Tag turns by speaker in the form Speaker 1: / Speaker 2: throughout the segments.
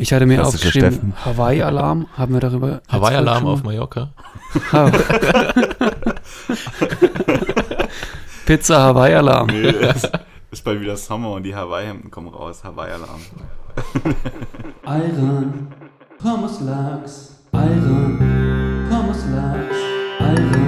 Speaker 1: Ich hatte mir aufgeschrieben, Hawaii-Alarm, haben wir darüber
Speaker 2: Hawaii-Alarm auf Mallorca.
Speaker 1: mal? Pizza Hawaii-Alarm.
Speaker 3: Nee, es ist bald wieder Sommer und die Hawaii-Hemden kommen raus. Hawaii-Alarm.
Speaker 1: Iron, Pommes Lachs, Iron, Pommes Lachs, Iron,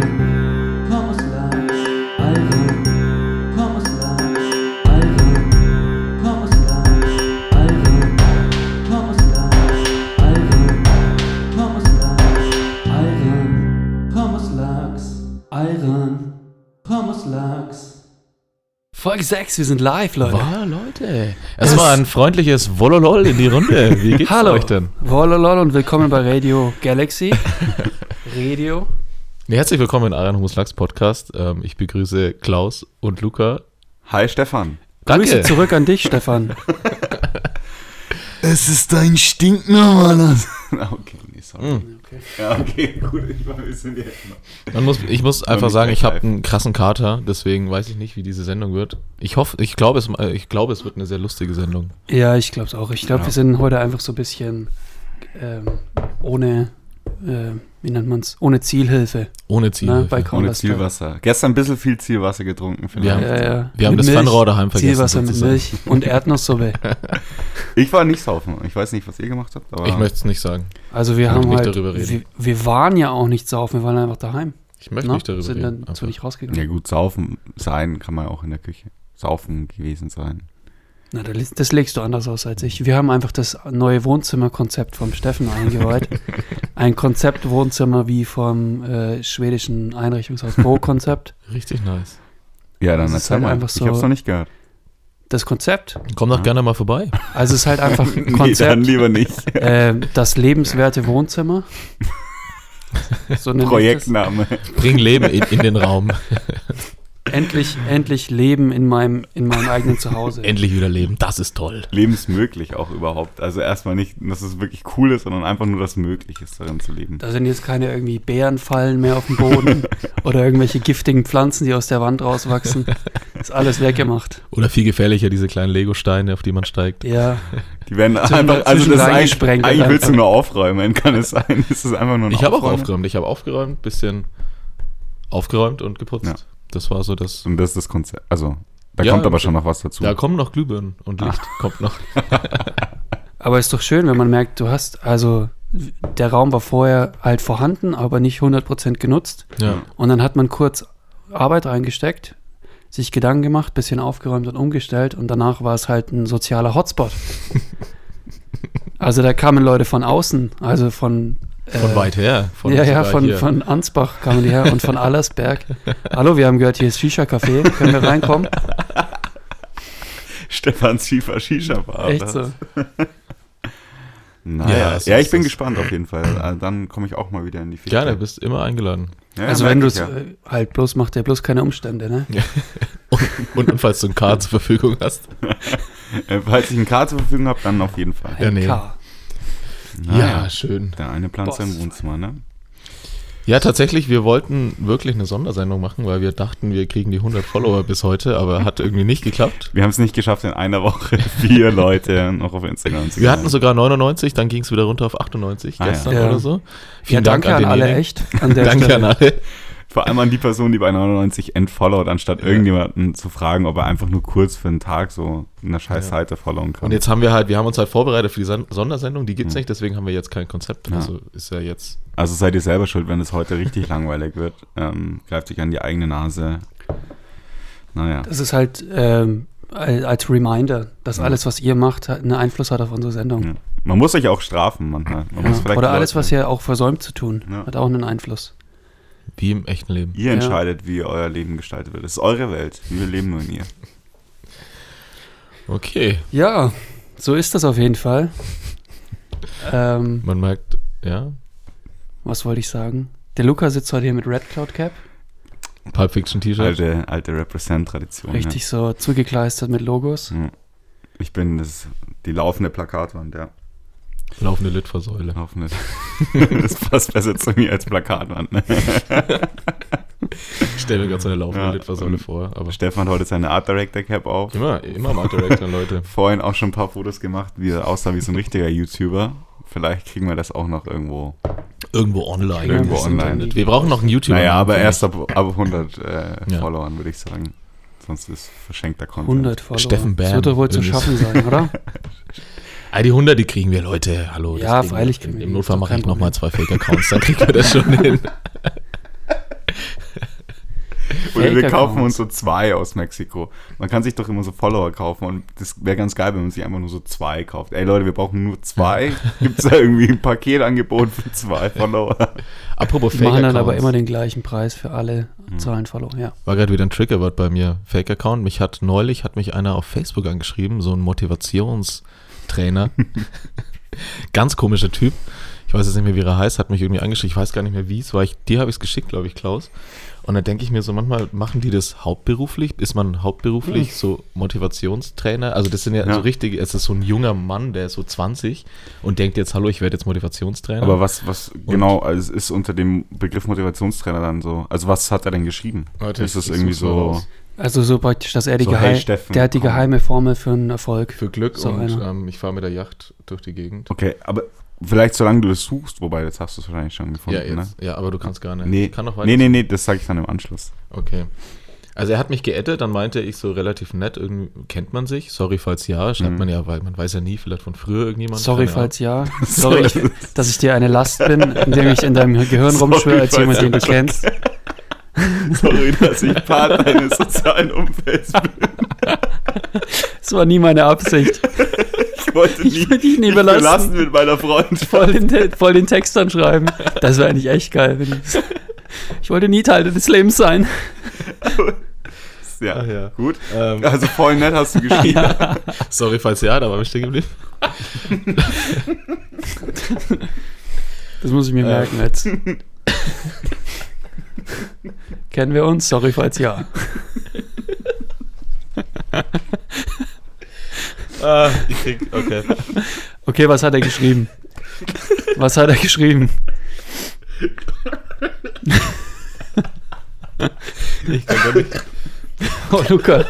Speaker 1: Folge 6, wir sind live, Leute.
Speaker 2: Wow, Leute. Erstmal ein freundliches Wololol in die Runde. Wie geht's
Speaker 1: Hallo.
Speaker 2: euch denn?
Speaker 1: Wololol und willkommen bei Radio Galaxy. Radio.
Speaker 2: Nee, herzlich willkommen in Aaron Humus Lachs Podcast. Ähm, ich begrüße Klaus und Luca.
Speaker 3: Hi Stefan.
Speaker 1: Grüße zurück an dich, Stefan.
Speaker 3: Es ist ein stinknormaler. okay, nee, sorry.
Speaker 2: Hm.
Speaker 3: Ja, okay, gut. Ich war ein bisschen jetzt.
Speaker 2: Man muss, ich muss einfach
Speaker 3: nicht
Speaker 2: sagen, ich habe einen krassen Kater, deswegen weiß ich nicht, wie diese Sendung wird. Ich hoffe, ich glaube, es, äh, ich glaube, es wird eine sehr lustige Sendung.
Speaker 1: Ja, ich glaube es auch. Ich glaube,
Speaker 3: Ja.
Speaker 1: wir sind heute einfach so ein bisschen ähm, ohne, äh, wie nennt man es, ohne Zielhilfe.
Speaker 2: Ohne Ziel.
Speaker 1: Ne, bei
Speaker 3: Ohne
Speaker 1: Counter-Strike.
Speaker 3: Zielwasser. Gestern ein bisschen viel Zielwasser getrunken.
Speaker 2: Wir
Speaker 3: Vielleicht.
Speaker 2: haben-
Speaker 1: Ja, ja.
Speaker 2: Wir haben
Speaker 1: Mit
Speaker 2: das
Speaker 1: Milch,
Speaker 2: Fernrohr daheim vergessen.
Speaker 1: Zielwasser mit
Speaker 2: sozusagen.
Speaker 1: Milch und Erdnusssuppe.
Speaker 3: Ich war nicht saufen. Ich weiß nicht, was ihr gemacht habt. Aber
Speaker 2: Ich möchte es nicht sagen.
Speaker 1: Also wir
Speaker 2: ich
Speaker 1: haben
Speaker 2: nicht
Speaker 1: halt,
Speaker 2: darüber reden.
Speaker 1: wir, wir waren ja auch nicht saufen, wir waren einfach daheim.
Speaker 2: Ich möchte
Speaker 1: ne?
Speaker 2: nicht darüber
Speaker 1: sind
Speaker 2: reden.
Speaker 1: dann so
Speaker 2: einfach.
Speaker 1: nicht rausgegangen.
Speaker 3: ja gut, saufen sein kann man auch in der Küche. Saufen gewesen sein.
Speaker 1: Na, das, legst du anders aus als ich. Wir haben einfach das neue Wohnzimmerkonzept vom Steffen eingeweiht. Ein Konzept-Wohnzimmer wie vom äh, schwedischen Einrichtungshaus Pro-Konzept.
Speaker 2: Richtig nice.
Speaker 3: Ja, dann
Speaker 1: Das ist
Speaker 3: erzähl
Speaker 1: halt
Speaker 3: mal.
Speaker 1: einfach
Speaker 3: Ich
Speaker 1: so-
Speaker 3: hab's noch nicht gehört.
Speaker 1: Das Konzept,
Speaker 2: Komm doch
Speaker 3: Ja.
Speaker 2: gerne mal vorbei.
Speaker 1: also es ist halt einfach ein
Speaker 3: Nee, dann
Speaker 1: Konzept,
Speaker 3: lieber nicht.
Speaker 1: äh, das lebenswerte Wohnzimmer. So ich.
Speaker 3: Projektname.
Speaker 2: Bring Leben in, in den Raum.
Speaker 1: Endlich, endlich Leben in meinem, in meinem eigenen Zuhause.
Speaker 2: Endlich wieder leben. Das ist toll.
Speaker 3: Lebensmöglich auch überhaupt. Also erstmal nicht, dass es wirklich cool ist, sondern einfach nur, dass möglich ist, darin zu leben.
Speaker 1: Da sind jetzt keine irgendwie Bärenfallen mehr auf dem Boden oder irgendwelche giftigen Pflanzen, die aus der Wand rauswachsen. Ist alles weggemacht.
Speaker 2: Oder viel gefährlicher, diese kleinen Lego-Steine, auf die man steigt.
Speaker 1: Ja,
Speaker 3: Die werden
Speaker 1: Zwischen-
Speaker 3: einfach, also das ist eigentlich, eigentlich willst du nur aufräumen, kann es sein? Ist es einfach nur ein
Speaker 2: Ich habe auch aufgeräumt. Ich habe aufgeräumt, bisschen aufgeräumt und geputzt.
Speaker 3: Ja.
Speaker 2: Das war so das.
Speaker 3: Und das ist das Konzept. Also, da
Speaker 2: Ja,
Speaker 3: kommt aber schon noch was dazu.
Speaker 2: Da kommen noch Glühbirnen und Licht
Speaker 3: Ah.
Speaker 2: kommt noch.
Speaker 1: aber ist doch schön, wenn man merkt, du hast, also der Raum war vorher halt vorhanden, aber nicht 100% genutzt.
Speaker 2: Ja.
Speaker 1: Und dann hat man kurz Arbeit reingesteckt, sich Gedanken gemacht, bisschen aufgeräumt und umgestellt und danach war es halt ein sozialer Hotspot. also da kamen Leute von außen, also von
Speaker 2: Von
Speaker 1: äh,
Speaker 2: weit her. Von
Speaker 1: ja, ja, von,
Speaker 2: hier.
Speaker 1: von Ansbach kamen die her und von Allersberg. Hallo, wir haben gehört, hier ist Shisha-Café. Können wir reinkommen?
Speaker 3: Stefans Schiefer Shisha Bar.
Speaker 1: Echt so.
Speaker 3: Naja,
Speaker 2: Ja,
Speaker 3: ja, ich bin
Speaker 2: das.
Speaker 3: gespannt auf jeden Fall. Äh, Dann komme ich auch mal wieder in die Fichte.
Speaker 2: Gerne, bist immer eingeladen.
Speaker 3: Ja,
Speaker 1: Also wenn du es
Speaker 3: ja.
Speaker 1: äh, halt bloß macht, der bloß keine Umstände, ne?
Speaker 2: Und, und, und falls du ein Card zur Verfügung hast.
Speaker 3: Falls ich ein Karte zur Verfügung habe, dann auf jeden Fall.
Speaker 2: Ja, nee.
Speaker 1: K.
Speaker 3: Naja,
Speaker 2: schön.
Speaker 3: Der eine plant
Speaker 1: Boss.
Speaker 3: sein Wohnzimmer, ne?
Speaker 2: Ja, tatsächlich, wir wollten wirklich eine Sondersendung machen, weil wir dachten, wir kriegen die 100 Follower bis heute, aber hat irgendwie nicht geklappt.
Speaker 3: Wir haben es nicht geschafft, in einer Woche vier Leute noch auf Instagram zu
Speaker 2: Wir hatten sogar 99, dann ging es wieder runter auf 98
Speaker 3: Ah, ja.
Speaker 2: gestern
Speaker 1: Ja.
Speaker 2: oder so.
Speaker 1: Ja,
Speaker 2: Vielen
Speaker 1: danke an alle,
Speaker 2: denjenigen.
Speaker 1: echt. An der
Speaker 2: Danke
Speaker 1: Stelle.
Speaker 2: an alle.
Speaker 3: Vor allem an die Person, die bei 99 entfollowt, anstatt irgendjemanden zu fragen, ob er einfach nur kurz für einen Tag so eine scheiß
Speaker 2: Ja.
Speaker 3: Seite followen kann.
Speaker 2: Und jetzt haben wir halt, wir haben uns halt vorbereitet für die Son- Sondersendung, die gibt's
Speaker 3: Hm.
Speaker 2: nicht, deswegen haben wir jetzt kein Konzept.
Speaker 3: Ja.
Speaker 2: Also ist ja jetzt.
Speaker 3: also seid ihr selber schuld, wenn es heute richtig langweilig wird. Ähm, greift euch an die eigene Nase. Naja.
Speaker 1: Das ist halt ähm, al- als Reminder, dass
Speaker 3: Ja.
Speaker 1: alles, was ihr macht, hat einen Einfluss hat auf unsere Sendung.
Speaker 3: Ja. Man muss euch auch strafen manchmal. Man
Speaker 1: Ja. Oder alles, was ihr auch versäumt zu tun,
Speaker 3: Ja.
Speaker 1: hat auch einen Einfluss.
Speaker 2: Wie im echten Leben.
Speaker 3: Ihr entscheidet, wie euer Leben gestaltet wird. Es ist eure Welt. Wir leben nur in ihr.
Speaker 2: Okay.
Speaker 1: Ja, so ist das auf jeden Fall. ähm,
Speaker 2: Man merkt, ja,
Speaker 1: was wollte ich sagen? Der Luca sitzt heute hier mit Red Cloud Cap.
Speaker 2: Pulp Fiction T-Shirt.
Speaker 3: Alte, alte Represent-Tradition.
Speaker 1: Richtig so zugekleistert mit Logos.
Speaker 3: Ja. Ja. Ich bin das, die laufende Plakatwand, ja.
Speaker 2: Laufende Litfaßsäule.
Speaker 3: Laufende. das passt besser zu mir als Plakatwand. Ne?
Speaker 2: Ich stelle mir gerade so eine laufende
Speaker 3: Ja,
Speaker 2: Litfaßsäule vor. Aber
Speaker 3: Stefan hat heute seine Art Director Cap auf.
Speaker 2: immer, immer Art Director, Leute.
Speaker 3: Vorhin auch schon ein paar Fotos gemacht, wie er aussah wie so ein richtiger YouTuber. Vielleicht kriegen wir das auch noch irgendwo.
Speaker 2: Irgendwo online.
Speaker 3: Irgendwo
Speaker 2: Das
Speaker 3: online.
Speaker 2: Internet. Wir brauchen noch einen YouTuber.
Speaker 3: naja, aber erst ab, ab 100 äh,
Speaker 2: Ja.
Speaker 3: Followern, würde ich sagen. Sonst ist verschenkter Content.
Speaker 1: 100 Follower.
Speaker 2: Steffen
Speaker 1: Das
Speaker 2: Bam.
Speaker 1: wird doch wohl zu schaffen sein, oder?
Speaker 2: Ah, die 100, die kriegen wir, Leute. Hallo.
Speaker 1: Ja, freilich
Speaker 2: wir.
Speaker 1: kriegen wir
Speaker 2: Im. Notfall mache ich nochmal zwei Fake-Accounts, dann kriegen wir das schon hin.
Speaker 3: Oder wir kaufen uns so zwei aus Mexiko. Man kann sich doch immer so Follower kaufen und das wäre ganz geil, wenn man sich einfach nur so zwei kauft. Ey Leute, wir brauchen nur zwei. Gibt es da irgendwie ein Paketangebot für zwei Follower?
Speaker 2: Apropos
Speaker 1: Die machen dann aber
Speaker 2: Fake-Accounts.
Speaker 1: immer den gleichen Preis für alle
Speaker 3: Hm.
Speaker 1: Zahlen Follower. Ja.
Speaker 2: War gerade wieder ein Triggerwort bei mir. Fake-Account. Mich hat neulich, hat mich einer auf Facebook angeschrieben, so ein Motivationstrainer. Ganz komischer Typ. Ich weiß jetzt nicht mehr, wie er heißt, hat mich irgendwie angeschrieben. Ich weiß gar nicht mehr, wie es war. Ich, dir habe ich es geschickt, glaube ich, Klaus. Und dann denke ich mir so, manchmal machen die das hauptberuflich. Ist man hauptberuflich so Motivationstrainer? Also das sind ja,
Speaker 3: Ja.
Speaker 2: so richtige, es ist so ein junger Mann, der ist so 20 und denkt jetzt, hallo, ich werde jetzt Motivationstrainer.
Speaker 3: Aber was, was genau also ist unter dem Begriff Motivationstrainer dann so? Also was hat er denn geschrieben?
Speaker 2: Warte,
Speaker 3: ist das irgendwie so...
Speaker 2: raus.
Speaker 1: Also so praktisch, dass er die,
Speaker 3: So,
Speaker 1: Geheim
Speaker 3: hey, Steffen,
Speaker 1: der hat die
Speaker 3: komm.
Speaker 1: geheime Formel für einen Erfolg.
Speaker 2: Für Glück
Speaker 1: So
Speaker 2: und ähm, ich fahre mit der Yacht durch die Gegend.
Speaker 3: Okay, aber vielleicht solange du das suchst, wobei jetzt hast du es wahrscheinlich schon gefunden,
Speaker 2: Ja,
Speaker 3: ne?
Speaker 2: jetzt, ja, aber du kannst gar nicht.
Speaker 3: Nee,
Speaker 2: Ich kann noch weiter.
Speaker 3: nee, nee, nee, das sage ich dann im Anschluss.
Speaker 2: Okay. Also er hat mich geaddet, dann meinte ich so relativ nett, irgendwie kennt man sich. Sorry, falls ja, schreibt
Speaker 3: Mhm.
Speaker 2: man ja, weil man weiß ja nie, vielleicht von früher irgendjemand.
Speaker 1: Sorry, falls ja. Sorry, ich, dass ich dir eine Last bin, indem ich in deinem Gehirn rumschwöre als jemand, den du kennst.
Speaker 3: Sorry, dass ich Part deines sozialen Umfelds bin.
Speaker 1: Das war nie meine Absicht.
Speaker 3: Ich wollte
Speaker 1: Ich
Speaker 3: nie,
Speaker 1: will dich nie
Speaker 3: dich
Speaker 1: belasten.
Speaker 3: belasten mit meiner Freundschaft.
Speaker 1: Voll den, voll den Text dann schreiben. Das wäre eigentlich echt geil. Wenn ich, ich wollte nie Teil des Lebens sein.
Speaker 3: Ja,
Speaker 2: Ach ja.
Speaker 3: gut.
Speaker 2: Ähm,
Speaker 3: Also voll nett hast du geschrieben.
Speaker 2: sorry, falls ja, da war ich stehen geblieben.
Speaker 1: Das muss ich mir
Speaker 2: Äh.
Speaker 1: merken jetzt. Kennen wir uns? Sorry, falls ja.
Speaker 2: Ah, ich krieg, okay.
Speaker 1: Okay, was hat er geschrieben? Was hat er geschrieben?
Speaker 2: Ich kann gar nicht.
Speaker 1: Oh, Luca.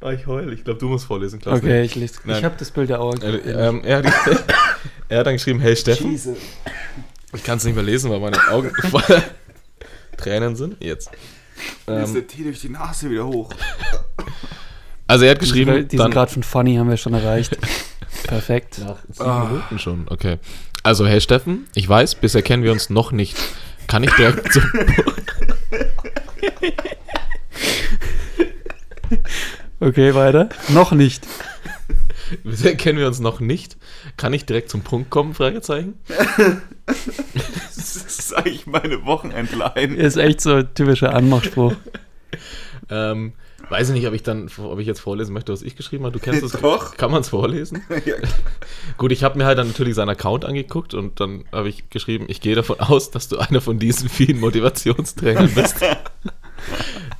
Speaker 2: Ah, ich heul. Ich glaube, du musst vorlesen, Klaus.
Speaker 1: Okay, ich lese.
Speaker 2: Nein.
Speaker 1: Ich habe das Bild der Augen.
Speaker 2: Äh, ähm, er, hat, er hat dann geschrieben, hey Steffen. Ich kann es nicht mehr lesen, weil meine Augen voller Tränen sind. Jetzt.
Speaker 3: Mir ist
Speaker 2: Ähm,
Speaker 3: der Tee durch die Nase wieder hoch.
Speaker 2: also er hat geschrieben,
Speaker 1: Diesen, diesen
Speaker 2: dann,
Speaker 1: Grad von Funny haben wir schon erreicht. Perfekt.
Speaker 2: Nach sieben Minuten schon, okay. Also, hey Steffen, ich weiß, bisher kennen wir uns noch nicht. Kann ich direkt zum
Speaker 1: Okay, weiter. Noch nicht.
Speaker 2: Bisher kennen wir uns noch nicht. Kann ich direkt zum Punkt kommen? Fragezeichen.
Speaker 3: Das ist eigentlich meine Wochenendline.
Speaker 1: Ist echt so ein typischer Anmachspruch.
Speaker 2: Ähm, weiß ich nicht, ob ich dann, ob ich jetzt vorlesen möchte, was ich geschrieben habe. Du kennst es.
Speaker 3: Doch.
Speaker 2: Kann man es vorlesen?
Speaker 3: Ja.
Speaker 2: Gut, ich habe mir halt dann natürlich seinen Account angeguckt und dann habe ich geschrieben, ich gehe davon aus, dass du einer von diesen vielen Motivationstrainern bist.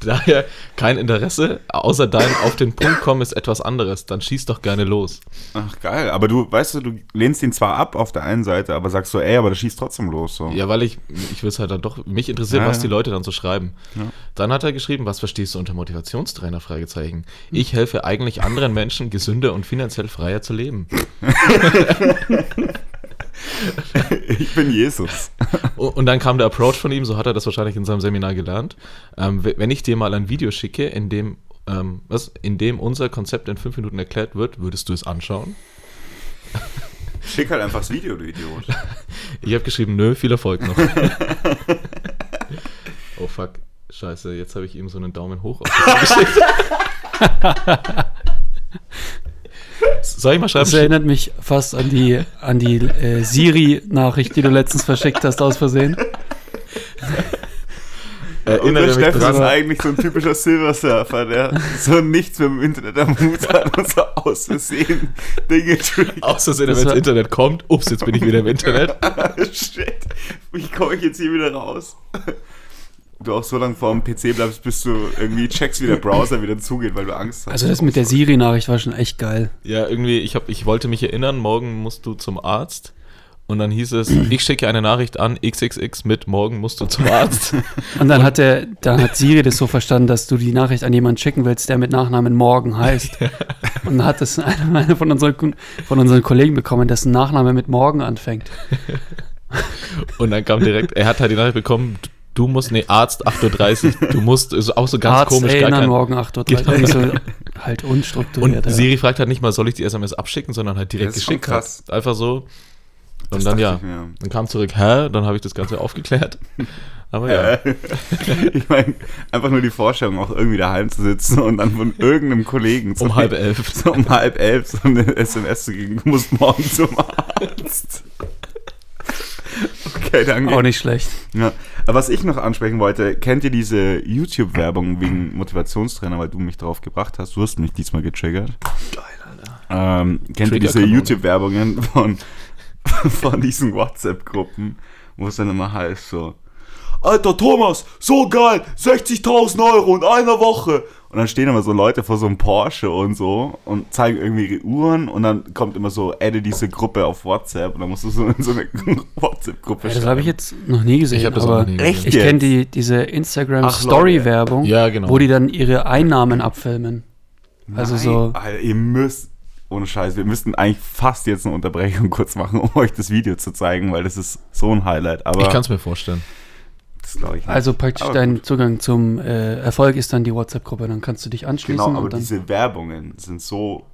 Speaker 2: Daher kein Interesse, außer dein auf den Punkt kommen ist etwas anderes. Dann schieß doch gerne los.
Speaker 3: Ach geil, aber du, weißt du, du lehnst ihn zwar ab auf der einen Seite, aber sagst so, ey, aber das schießt trotzdem los. So.
Speaker 2: Ja, weil ich, ich will es halt dann doch, mich interessiert,
Speaker 3: Ja,
Speaker 2: was
Speaker 3: ja.
Speaker 2: die Leute dann so schreiben.
Speaker 3: Ja.
Speaker 2: Dann hat er geschrieben, was verstehst du unter Motivationstrainer? Fragezeichen. Ich helfe eigentlich anderen Menschen, gesünder und finanziell freier zu leben.
Speaker 3: Ich bin Jesus.
Speaker 2: Und dann kam der Approach von ihm, so hat er das wahrscheinlich in seinem Seminar gelernt. Ähm, wenn ich dir mal ein Video schicke, in dem, ähm, was, in dem unser Konzept in fünf Minuten erklärt wird, würdest du es anschauen?
Speaker 3: Schick halt einfach das Video, du Idiot.
Speaker 2: Ich habe geschrieben, nö, viel Erfolg noch. oh fuck, scheiße, jetzt habe ich ihm so einen Daumen hoch auf geschickt. Soll ich mal schreiben?
Speaker 1: Das erinnert mich fast an die, an die äh, Siri-Nachricht, die du letztens verschickt hast, aus Versehen.
Speaker 2: Erinnere
Speaker 3: Unser
Speaker 2: mich
Speaker 3: Steffen ist eigentlich so ein typischer Silversurfer, der so nichts mit dem Internet am Hut hat und so aus Versehen Dinge triggert.
Speaker 2: Außersehen,
Speaker 1: Das
Speaker 2: wenn das Internet kommt. Ups, jetzt bin ich wieder im Internet.
Speaker 3: Shit, wie komme ich jetzt hier wieder raus? Du auch so lange vor dem PC bleibst, bis du irgendwie checkst, wie der Browser wieder zugeht, weil du Angst hast.
Speaker 1: Also das mit der Siri-Nachricht war schon echt geil.
Speaker 2: Ja, irgendwie, ich, hab, ich wollte mich erinnern, morgen musst du zum Arzt Und dann hieß es, ich schicke eine Nachricht an XXX mit morgen musst du zum Arzt.
Speaker 1: Und dann hat der, dann hat Siri das so verstanden, dass du die Nachricht an jemanden schicken willst, der mit Nachnamen Morgen heißt. Und dann hat das einer, einer von, unseren, von unseren Kollegen bekommen, dessen Nachname mit Morgen anfängt.
Speaker 2: Und dann kam direkt, er hat halt die Nachricht bekommen, du musst, nee, Arzt 8.30 Uhr, du musst, ist auch so ganz
Speaker 1: Arzt
Speaker 2: komisch, gar
Speaker 1: erinnern,
Speaker 2: kein,
Speaker 1: morgen 8.30 Uhr.
Speaker 2: Genau.
Speaker 1: So halt unstrukturiert.
Speaker 2: Und
Speaker 1: ja.
Speaker 2: Siri fragt halt nicht mal, soll ich die SMS abschicken, sondern halt direkt
Speaker 3: Das
Speaker 2: geschickt.
Speaker 3: krass.
Speaker 2: Hat. Einfach so.
Speaker 3: Das
Speaker 2: Und dann
Speaker 3: dachte
Speaker 2: ja,
Speaker 3: mir.
Speaker 2: dann kam zurück, hä? Dann habe ich das Ganze aufgeklärt. Aber ja.
Speaker 3: Ich meine, einfach nur die Vorstellung, auch irgendwie daheim zu sitzen und dann von irgendeinem Kollegen so
Speaker 2: Um halb elf.
Speaker 3: so um halb elf so eine SMS zu kriegen, du musst morgen zum Arzt. Okay, danke.
Speaker 1: Auch nicht schlecht.
Speaker 3: Ja. Aber was ich noch ansprechen wollte, kennt ihr diese YouTube-Werbung wegen Motivationstrainer, weil du mich darauf gebracht hast? Du hast mich diesmal getriggert.
Speaker 2: Geil, Alter.
Speaker 3: Ähm, kennt ihr diese. YouTube-Werbungen von, von diesen WhatsApp-Gruppen, wo es dann immer heißt so, Alter Thomas, so geil, 60.000 Euro in einer Woche. Und dann stehen immer so Leute vor so einem Porsche und so und zeigen irgendwie ihre Uhren und dann kommt immer so, adde diese Gruppe auf WhatsApp und dann musst du so in so eine WhatsApp-Gruppe
Speaker 1: Ja, das habe ich jetzt noch nie gesehen.
Speaker 2: Ich habe das auch
Speaker 1: aber
Speaker 2: noch nie gesehen.
Speaker 3: Echt?
Speaker 1: Ich kenne die, diese Instagram
Speaker 3: Ach,
Speaker 1: Story Werbung,
Speaker 2: Ja, genau.
Speaker 1: wo die dann ihre Einnahmen abfilmen. Also
Speaker 3: Nein,
Speaker 1: so-
Speaker 3: Alter, ihr müsst, ohne Scheiß, wir müssten eigentlich fast jetzt eine Unterbrechung kurz machen, um euch das Video zu zeigen, weil das ist so ein Highlight. Aber
Speaker 2: Ich kann es mir vorstellen.
Speaker 3: Das glaube ich nicht.
Speaker 1: Also praktisch
Speaker 3: Aber
Speaker 1: dein
Speaker 3: gut.
Speaker 1: Zugang zum äh, Erfolg ist dann die WhatsApp-Gruppe. Dann kannst du dich anschließen
Speaker 3: Genau, aber
Speaker 1: und dann.
Speaker 3: diese Werbungen sind so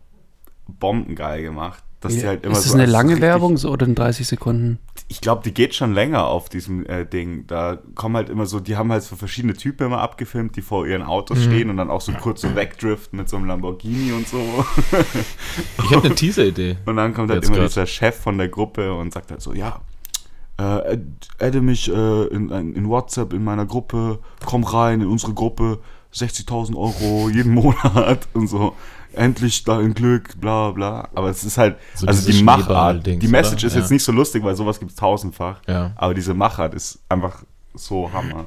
Speaker 3: bombengeil gemacht, dass die halt immer
Speaker 1: ist
Speaker 3: so.
Speaker 1: es eine
Speaker 3: also
Speaker 1: lange
Speaker 3: richtig-
Speaker 1: Werbung so oder in 30 Sekunden?
Speaker 3: Ich glaube, die geht schon länger auf diesem äh, Ding. Da kommen halt immer so, die haben halt so verschiedene Typen immer abgefilmt, die vor ihren Autos
Speaker 1: Mhm.
Speaker 3: stehen und dann auch so kurz so wegdriften mit so einem Lamborghini und so.
Speaker 2: Ich habe eine Teaser-Idee.
Speaker 3: Und dann kommt halt
Speaker 2: Jetzt
Speaker 3: immer
Speaker 2: grad.
Speaker 3: dieser Chef von der Gruppe und sagt halt so, ja, äh, add- adde mich äh, in, in WhatsApp in meiner Gruppe, komm rein in unsere Gruppe, 60.000 Euro jeden Monat und so. Endlich dein Glück, bla bla. Aber es ist halt,
Speaker 2: So
Speaker 3: also die Machart, die Message
Speaker 2: oder?
Speaker 3: ist
Speaker 2: Ja.
Speaker 3: jetzt nicht so lustig, weil sowas gibt es tausendfach.
Speaker 2: Ja.
Speaker 3: Aber diese Machart ist einfach so Hammer.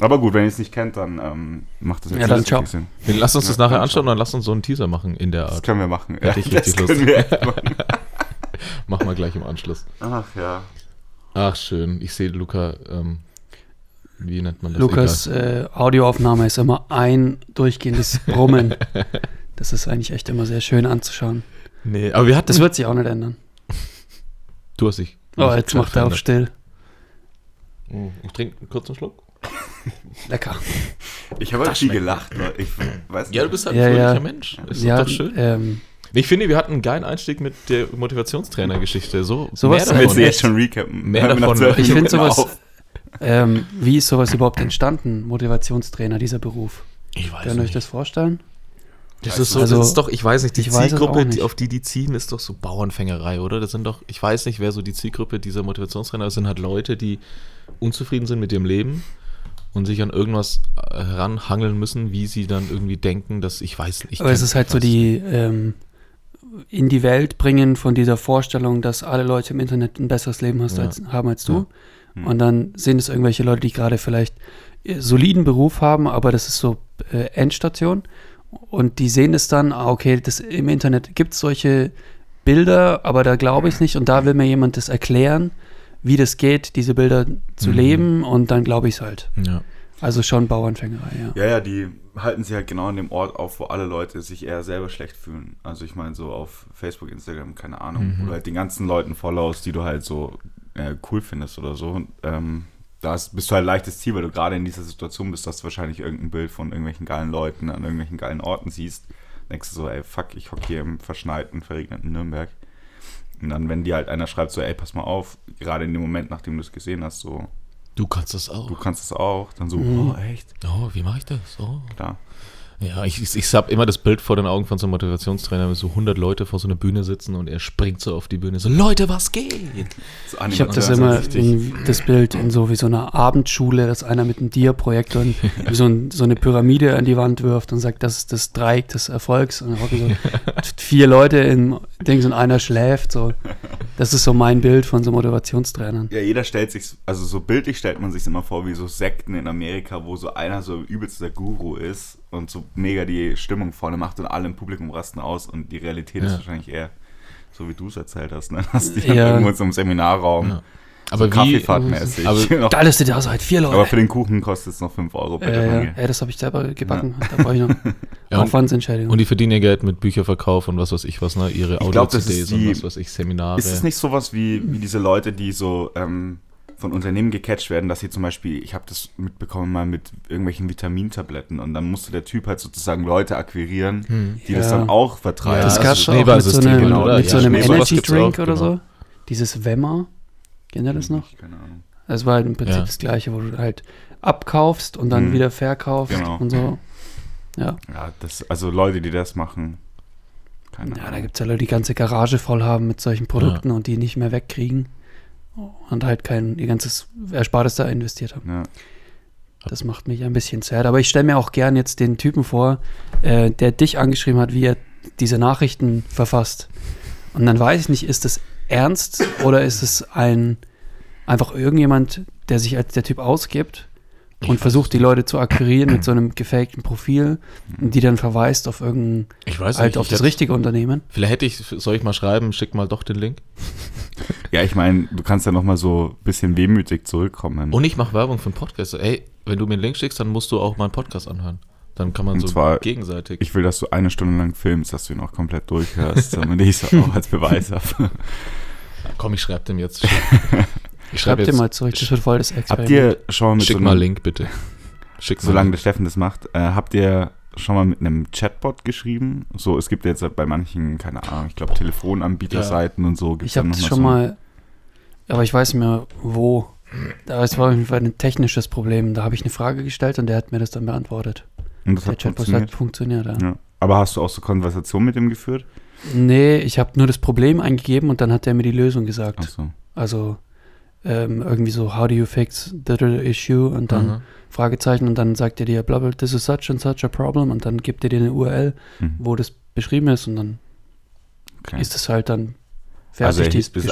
Speaker 3: Aber gut, wenn ihr es nicht kennt, dann ähm, macht das jetzt
Speaker 1: Ja, dann ciao.
Speaker 3: Sinn.
Speaker 2: Wir lassen uns das
Speaker 3: Ja,
Speaker 2: nachher anschauen und dann lass uns so einen Teaser machen in der
Speaker 3: Das
Speaker 2: Art.
Speaker 3: können wir machen.
Speaker 2: Hätte ich
Speaker 3: das
Speaker 2: richtig Lust.
Speaker 3: können wir echt machen.
Speaker 2: Machen wir gleich im Anschluss.
Speaker 3: Ach ja.
Speaker 2: Ach, schön. Ich sehe Luca, ähm, wie nennt man das?
Speaker 1: Lukas äh, Audioaufnahme ist immer ein durchgehendes Brummen. das ist eigentlich echt immer sehr schön anzuschauen.
Speaker 2: Nee, aber wir hatten.
Speaker 1: Das wird sich auch nicht ändern.
Speaker 2: du hast dich.
Speaker 1: Oh, jetzt macht er auf still.
Speaker 2: Oh, Ich trinke einen kurzen Schluck.
Speaker 1: Lecker.
Speaker 3: Ich habe halt viel gelacht. Ne? Ich weiß nicht.
Speaker 2: Ja, du bist halt
Speaker 1: Ja,
Speaker 2: ein fröhlicher
Speaker 1: ja.
Speaker 2: Mensch. Ist
Speaker 1: ja,
Speaker 2: doch schön.
Speaker 1: Ähm,
Speaker 2: Ich finde, wir hatten einen geilen Einstieg mit der Motivationstrainer-Geschichte. So,
Speaker 1: Sowas
Speaker 2: mehr
Speaker 3: Willst
Speaker 2: davon.
Speaker 3: du jetzt schon recappen?
Speaker 2: Mehr davon.
Speaker 1: ich finde sowas. Ähm, wie ist sowas überhaupt entstanden, Motivationstrainer, dieser Beruf?
Speaker 2: Ich weiß
Speaker 1: Könnt ihr euch das vorstellen?
Speaker 2: Das ist so,
Speaker 1: Also,
Speaker 2: das ist doch, ich weiß nicht, die Zielgruppe,
Speaker 1: nicht.
Speaker 2: die, auf die die ziehen, ist doch so Bauernfängerei, oder? Das sind doch, ich weiß nicht, wer so die Zielgruppe dieser Motivationstrainer ist, sind halt Leute, die unzufrieden sind mit ihrem Leben und sich an irgendwas äh, heranhangeln müssen, wie sie dann irgendwie denken, dass ich weiß nicht.
Speaker 1: Aber es ist halt so die ähm, in die Welt bringen von dieser Vorstellung, dass alle Leute im Internet ein besseres Leben hast
Speaker 2: Ja.
Speaker 1: als, haben als du.
Speaker 3: Ja.
Speaker 1: Und dann sind es irgendwelche Leute, die gerade vielleicht äh, soliden Beruf haben, aber das ist so äh, Endstation. Und die sehen es dann, ah, okay, das, im Internet gibt es solche Bilder, aber da glaube ich nicht. Und da will mir jemand das erklären, wie das geht, diese Bilder zu
Speaker 2: Mhm.
Speaker 1: leben. Und dann glaube ich es halt.
Speaker 2: Ja.
Speaker 1: Also schon Bauernfängerei, ja.
Speaker 3: Ja, ja, die halten sich halt genau an dem Ort auf, wo alle Leute sich eher selber schlecht fühlen. Also ich meine so auf Facebook, Instagram, keine Ahnung,
Speaker 2: Mhm.
Speaker 3: wo du halt den ganzen Leuten followst, die du halt so äh, cool findest oder so. Und, ähm, da ist- bist du halt leichtes Ziel, weil du gerade in dieser Situation bist, dass du wahrscheinlich irgendein Bild von irgendwelchen geilen Leuten an irgendwelchen geilen Orten siehst. Denkst du so, ey, fuck, ich hocke hier im verschneiten, verregneten Nürnberg. Und dann, wenn dir halt einer schreibt, so, ey, pass mal auf, gerade in dem Moment, nachdem du es gesehen hast, so,
Speaker 2: Du kannst das auch.
Speaker 3: du kannst es auch, dann so,
Speaker 1: Mhm.
Speaker 3: oh, echt?
Speaker 2: Oh, wie mache ich das? Oh.
Speaker 3: Klar.
Speaker 2: Ja, ich, ich, ich habe immer das Bild vor den Augen von so einem Motivationstrainer, wenn so 100 Leute vor so einer Bühne sitzen und er springt so auf die Bühne, so Leute, was geht?
Speaker 3: So
Speaker 1: Ich habe das immer, in, das Bild in so wie so einer Abendschule, dass einer mit einem Dia-Projektor und so, ein, so eine Pyramide an die Wand wirft und sagt, das ist das Dreieck des Erfolgs. Und dann hocken so vier Leute im Dings und einer schläft. So. Das ist so mein Bild von so Motivationstrainern.
Speaker 3: Ja, jeder stellt sich, also so bildlich stellt man sich immer vor, wie so Sekten in Amerika, wo so einer so übelst der Guru ist und so mega die Stimmung vorne macht und alle im Publikum rasten aus und die Realität ist
Speaker 2: Ja.
Speaker 3: wahrscheinlich eher so wie du es erzählt hast, ne? Hast dich
Speaker 1: Ja.
Speaker 3: dann irgendwo in so einem Seminarraum,
Speaker 2: Ja.
Speaker 3: so
Speaker 2: Aber wie,
Speaker 3: Kaffeefahrtmäßig.
Speaker 2: aber-
Speaker 3: Noch-
Speaker 1: Da ist da halt vier
Speaker 3: aber
Speaker 1: Leute.
Speaker 3: für den Kuchen kostet es noch 5 Euro. Bitte,
Speaker 1: Äh, ja, ja, das habe ich selber gebacken. Da brauche ich noch
Speaker 2: Ja, und,
Speaker 1: Aufwandsentschädigung.
Speaker 2: und die verdienen ihr Geld mit Bücherverkauf und was weiß ich was, ne? Ihre Audio-CDs
Speaker 3: ist
Speaker 2: und
Speaker 3: die-
Speaker 2: was weiß ich, Seminare.
Speaker 3: Ist es nicht sowas wie, wie diese Leute, die so ähm, von Unternehmen gecatcht werden, dass sie zum Beispiel, ich habe das mitbekommen mal mit irgendwelchen Vitamintabletten und dann musste der Typ halt sozusagen Leute akquirieren,
Speaker 2: Hm.
Speaker 3: die das
Speaker 1: Ja.
Speaker 3: dann auch vertreiben.
Speaker 2: Ja,
Speaker 1: das
Speaker 2: das
Speaker 1: gab
Speaker 2: ist
Speaker 1: es auch mit so einem,
Speaker 3: genau,
Speaker 1: mit
Speaker 3: ja,
Speaker 1: so einem Energy Drink
Speaker 2: auch,
Speaker 1: oder
Speaker 2: genau.
Speaker 1: so. Dieses Wemmer. Kennt ihr das noch?
Speaker 3: Keine Ahnung.
Speaker 1: Das war halt im Prinzip
Speaker 2: Ja.
Speaker 1: das Gleiche, wo du halt abkaufst und dann
Speaker 3: Mhm.
Speaker 1: wieder verkaufst
Speaker 3: Genau.
Speaker 1: und so. Ja.
Speaker 3: Ja, das, also Leute, die das machen, keine
Speaker 1: Ja, da gibt es ja Leute, die ganze Garage voll haben mit solchen Produkten und die nicht mehr wegkriegen und halt kein ihr ganzes Erspartes da investiert haben.
Speaker 3: Ja.
Speaker 1: Das macht mich ein bisschen sad. Aber ich stelle mir auch gern jetzt den Typen vor, äh, der dich angeschrieben hat, wie er diese Nachrichten verfasst. Und dann weiß ich nicht, ist das ernst oder ist es ein einfach irgendjemand, der sich als der Typ ausgibt und versucht, die Leute zu akquirieren mit so einem gefakten Profil und die dann verweist auf irgendein,
Speaker 2: Ich weiß
Speaker 1: halt
Speaker 2: nicht.
Speaker 1: auf
Speaker 2: ich
Speaker 1: das
Speaker 2: hätte-
Speaker 1: richtige Unternehmen.
Speaker 2: Vielleicht hätte ich, soll ich mal schreiben, schick mal doch den Link.
Speaker 3: ja, ich meine, du kannst ja nochmal so ein bisschen wehmütig zurückkommen.
Speaker 2: Und ich mache Werbung für einen Podcast. Ey, wenn du mir einen Link schickst, dann musst du auch meinen Podcast anhören. Dann kann man
Speaker 3: Und
Speaker 2: so
Speaker 3: zwar-
Speaker 2: gegenseitig.
Speaker 3: ich will, dass du eine Stunde lang filmst, dass du ihn auch komplett durchhörst, damit ich es auch als Beweis habe.
Speaker 2: Komm, ich schreibe dem jetzt. Ich
Speaker 1: Schreib
Speaker 2: schreibe
Speaker 1: dir mal zurück, das wird voll das
Speaker 3: Habt
Speaker 1: Experiment.
Speaker 3: ihr schon mal mit
Speaker 2: Schick
Speaker 3: so
Speaker 2: mal Link, bitte. Schick mal
Speaker 3: solange
Speaker 2: Link.
Speaker 3: der Steffen das macht, äh, habt ihr schon mal mit einem Chatbot geschrieben? So, es gibt jetzt bei manchen, keine Ahnung, ich glaube Telefonanbieterseiten und so. gibt's
Speaker 1: Ich habe das schon
Speaker 3: so-
Speaker 1: mal, aber ich weiß nicht mehr wo. Da es war auf jeden Fall ein technisches Problem. Da habe ich eine Frage gestellt und der hat mir das dann beantwortet.
Speaker 3: Und das
Speaker 1: Der
Speaker 3: hat
Speaker 1: Chatbot
Speaker 3: funktioniert.
Speaker 1: hat funktioniert, ja.
Speaker 3: Ja. Aber hast du auch so Konversationen mit ihm geführt?
Speaker 1: Nee, ich habe nur das Problem eingegeben und dann hat er mir die Lösung gesagt.
Speaker 3: Achso.
Speaker 1: Also ähm, irgendwie so, how do you fix the issue? Und dann
Speaker 2: Mhm.
Speaker 1: Fragezeichen und dann sagt er dir, bla bla, this is such and such a problem und dann gibt er dir eine URL,
Speaker 3: Mhm.
Speaker 1: wo das beschrieben ist und dann
Speaker 3: Okay.
Speaker 1: ist es halt dann fertig,
Speaker 3: also er,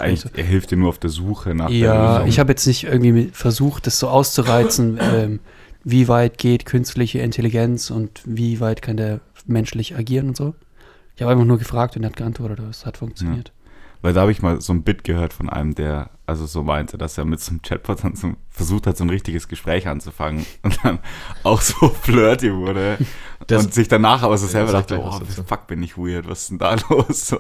Speaker 3: hilft, er hilft dir nur auf der Suche nach
Speaker 1: Ja, ich habe jetzt nicht irgendwie versucht, das so auszureizen, ähm, wie weit geht künstliche Intelligenz und wie weit kann der menschlich agieren und so. Ich habe einfach nur gefragt und er hat geantwortet, es hat funktioniert.
Speaker 3: Weil da habe ich mal so ein Bit gehört von einem, der also so meinte, dass er mit so einem Chatbot dann so versucht hat, so ein richtiges Gespräch anzufangen und dann auch so flirty wurde
Speaker 2: Das-
Speaker 3: und sich danach aber so selber dachte, oh, fuck, bin ich weird, was ist denn da los? So.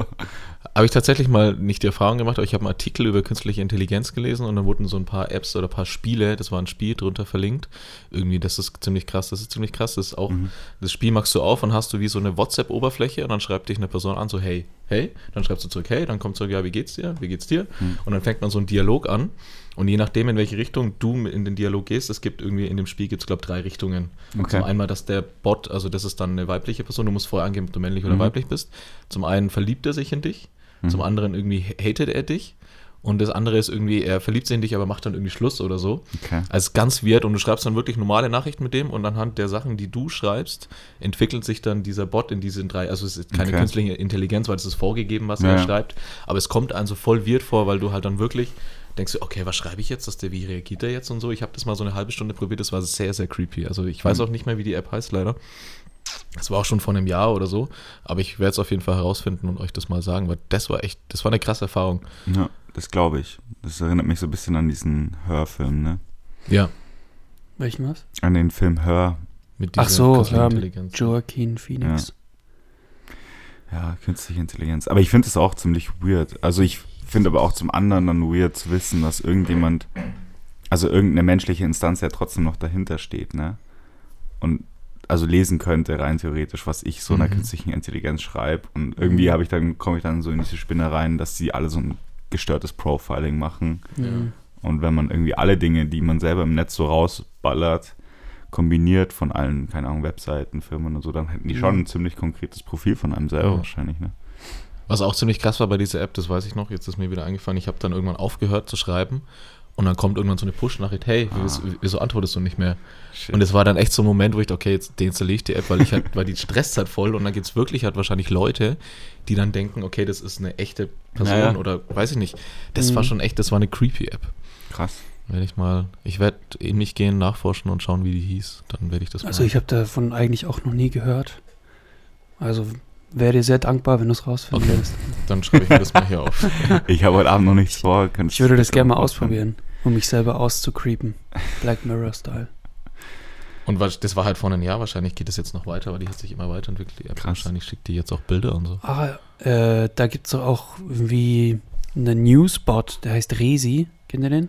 Speaker 2: Habe ich tatsächlich mal nicht die Erfahrung gemacht, aber ich habe einen Artikel über künstliche Intelligenz gelesen und dann wurden so ein paar Apps oder ein paar Spiele, das war ein Spiel drunter verlinkt. Irgendwie, das ist ziemlich krass, das ist ziemlich krass. Das ist auch,
Speaker 3: Mhm.
Speaker 2: das Spiel machst du auf und hast du wie so eine WhatsApp-Oberfläche und dann schreibt dich eine Person an, so hey, hey, dann schreibst du zurück, hey, dann kommt zurück, ja, wie geht's dir, wie geht's dir?
Speaker 3: Mhm.
Speaker 2: Und dann fängt man so einen Dialog an und je nachdem, in welche Richtung du in den Dialog gehst, es gibt irgendwie in dem Spiel, gibt es glaube drei Richtungen.
Speaker 3: Okay.
Speaker 2: Zum einmal, dass der Bot, also das ist dann eine weibliche Person, du musst vorher angeben, ob du männlich oder
Speaker 3: Mhm.
Speaker 2: weiblich bist. Zum einen verliebt er sich in dich, zum anderen irgendwie hatet er dich und das andere ist irgendwie, er verliebt sich in dich, aber macht dann irgendwie Schluss oder so.
Speaker 3: Okay.
Speaker 2: Also ganz weird und du schreibst dann wirklich normale Nachrichten mit dem und anhand der Sachen, die du schreibst, entwickelt sich dann dieser Bot in diesen drei, also es ist keine
Speaker 3: Okay.
Speaker 2: künstliche Intelligenz, weil es ist vorgegeben, was
Speaker 3: Ja,
Speaker 2: er schreibt, aber es kommt einem so voll weird vor, weil du halt dann wirklich denkst du, okay, was schreibe ich jetzt, dass der, wie reagiert er jetzt und so. Ich habe das mal so eine halbe Stunde probiert, das war sehr, sehr creepy. Also ich weiß
Speaker 3: Mhm.
Speaker 2: auch nicht mehr, wie die App heißt, leider. Das war auch schon vor einem Jahr oder so, aber ich werde es auf jeden Fall herausfinden und euch das mal sagen, weil das war echt, das war eine krasse Erfahrung.
Speaker 3: Ja, das glaube ich. Das erinnert mich so ein bisschen an diesen Hörfilm, ne?
Speaker 2: Ja,
Speaker 1: Welchen was?
Speaker 3: An den Film Hör.
Speaker 2: mit
Speaker 1: Ach so,
Speaker 2: künstlichen
Speaker 1: ja, mit
Speaker 2: Intelligenz.
Speaker 1: Joaquin Phoenix.
Speaker 3: Ja, künstliche Intelligenz. Aber ich finde es auch ziemlich weird. Also ich finde aber auch zum anderen dann weird zu wissen, dass irgendjemand, also irgendeine menschliche Instanz ja trotzdem noch dahinter steht, ne? Und also lesen könnte rein theoretisch, was ich so einer
Speaker 2: Mhm.
Speaker 3: künstlichen Intelligenz schreibe. Und irgendwie habe ich dann, komme ich dann so in diese Spinne rein, dass sie alle so ein gestörtes Profiling machen.
Speaker 1: Mhm.
Speaker 3: Und wenn man irgendwie alle Dinge, die man selber im Netz so rausballert, kombiniert von allen, keine Ahnung, Webseiten, Firmen und so, dann hätten die schon
Speaker 1: Mhm.
Speaker 3: ein ziemlich konkretes Profil von einem selber
Speaker 2: Ja.
Speaker 3: wahrscheinlich, ne?
Speaker 2: Was auch ziemlich krass war bei dieser App, das weiß ich noch, jetzt ist mir wieder eingefallen, ich habe dann irgendwann aufgehört zu schreiben und dann kommt irgendwann so eine Push-Nachricht, hey,
Speaker 3: Ah.
Speaker 2: wieso, wieso antwortest du nicht mehr?
Speaker 3: Shit.
Speaker 2: Und es war dann echt so ein Moment, wo ich dachte, okay, jetzt deinstalliere ich die App, weil ich halt, weil die stresst halt voll und dann gibt es wirklich halt wahrscheinlich Leute, die dann denken, okay, das ist eine echte Person
Speaker 3: Ja, ja.
Speaker 2: oder weiß ich nicht. Das
Speaker 1: Mhm.
Speaker 2: war schon echt, das war eine creepy App.
Speaker 3: Krass.
Speaker 2: Werde ich mal, ich werde in mich gehen, nachforschen und schauen, wie die hieß. Dann werde ich das
Speaker 1: Also ich habe davon eigentlich auch noch nie gehört. Also wäre dir sehr dankbar, wenn du es rausfinden
Speaker 2: Okay. Dann schreibe ich mir das mal hier auf.
Speaker 3: Ich habe heute Abend noch nichts vor. Könntest
Speaker 1: Ich würde das gerne mal ausprobieren, um mich selber auszukreepen. Black Mirror-Style.
Speaker 2: Und was- das war halt vor einem Jahr, wahrscheinlich geht es jetzt noch weiter, weil die hat sich immer weiterentwickelt. Die App.
Speaker 3: Krass.
Speaker 2: Wahrscheinlich schickt die jetzt auch Bilder und so.
Speaker 1: Ah, äh, da gibt es auch irgendwie einen Newsbot, der heißt Resi. Kennt ihr den?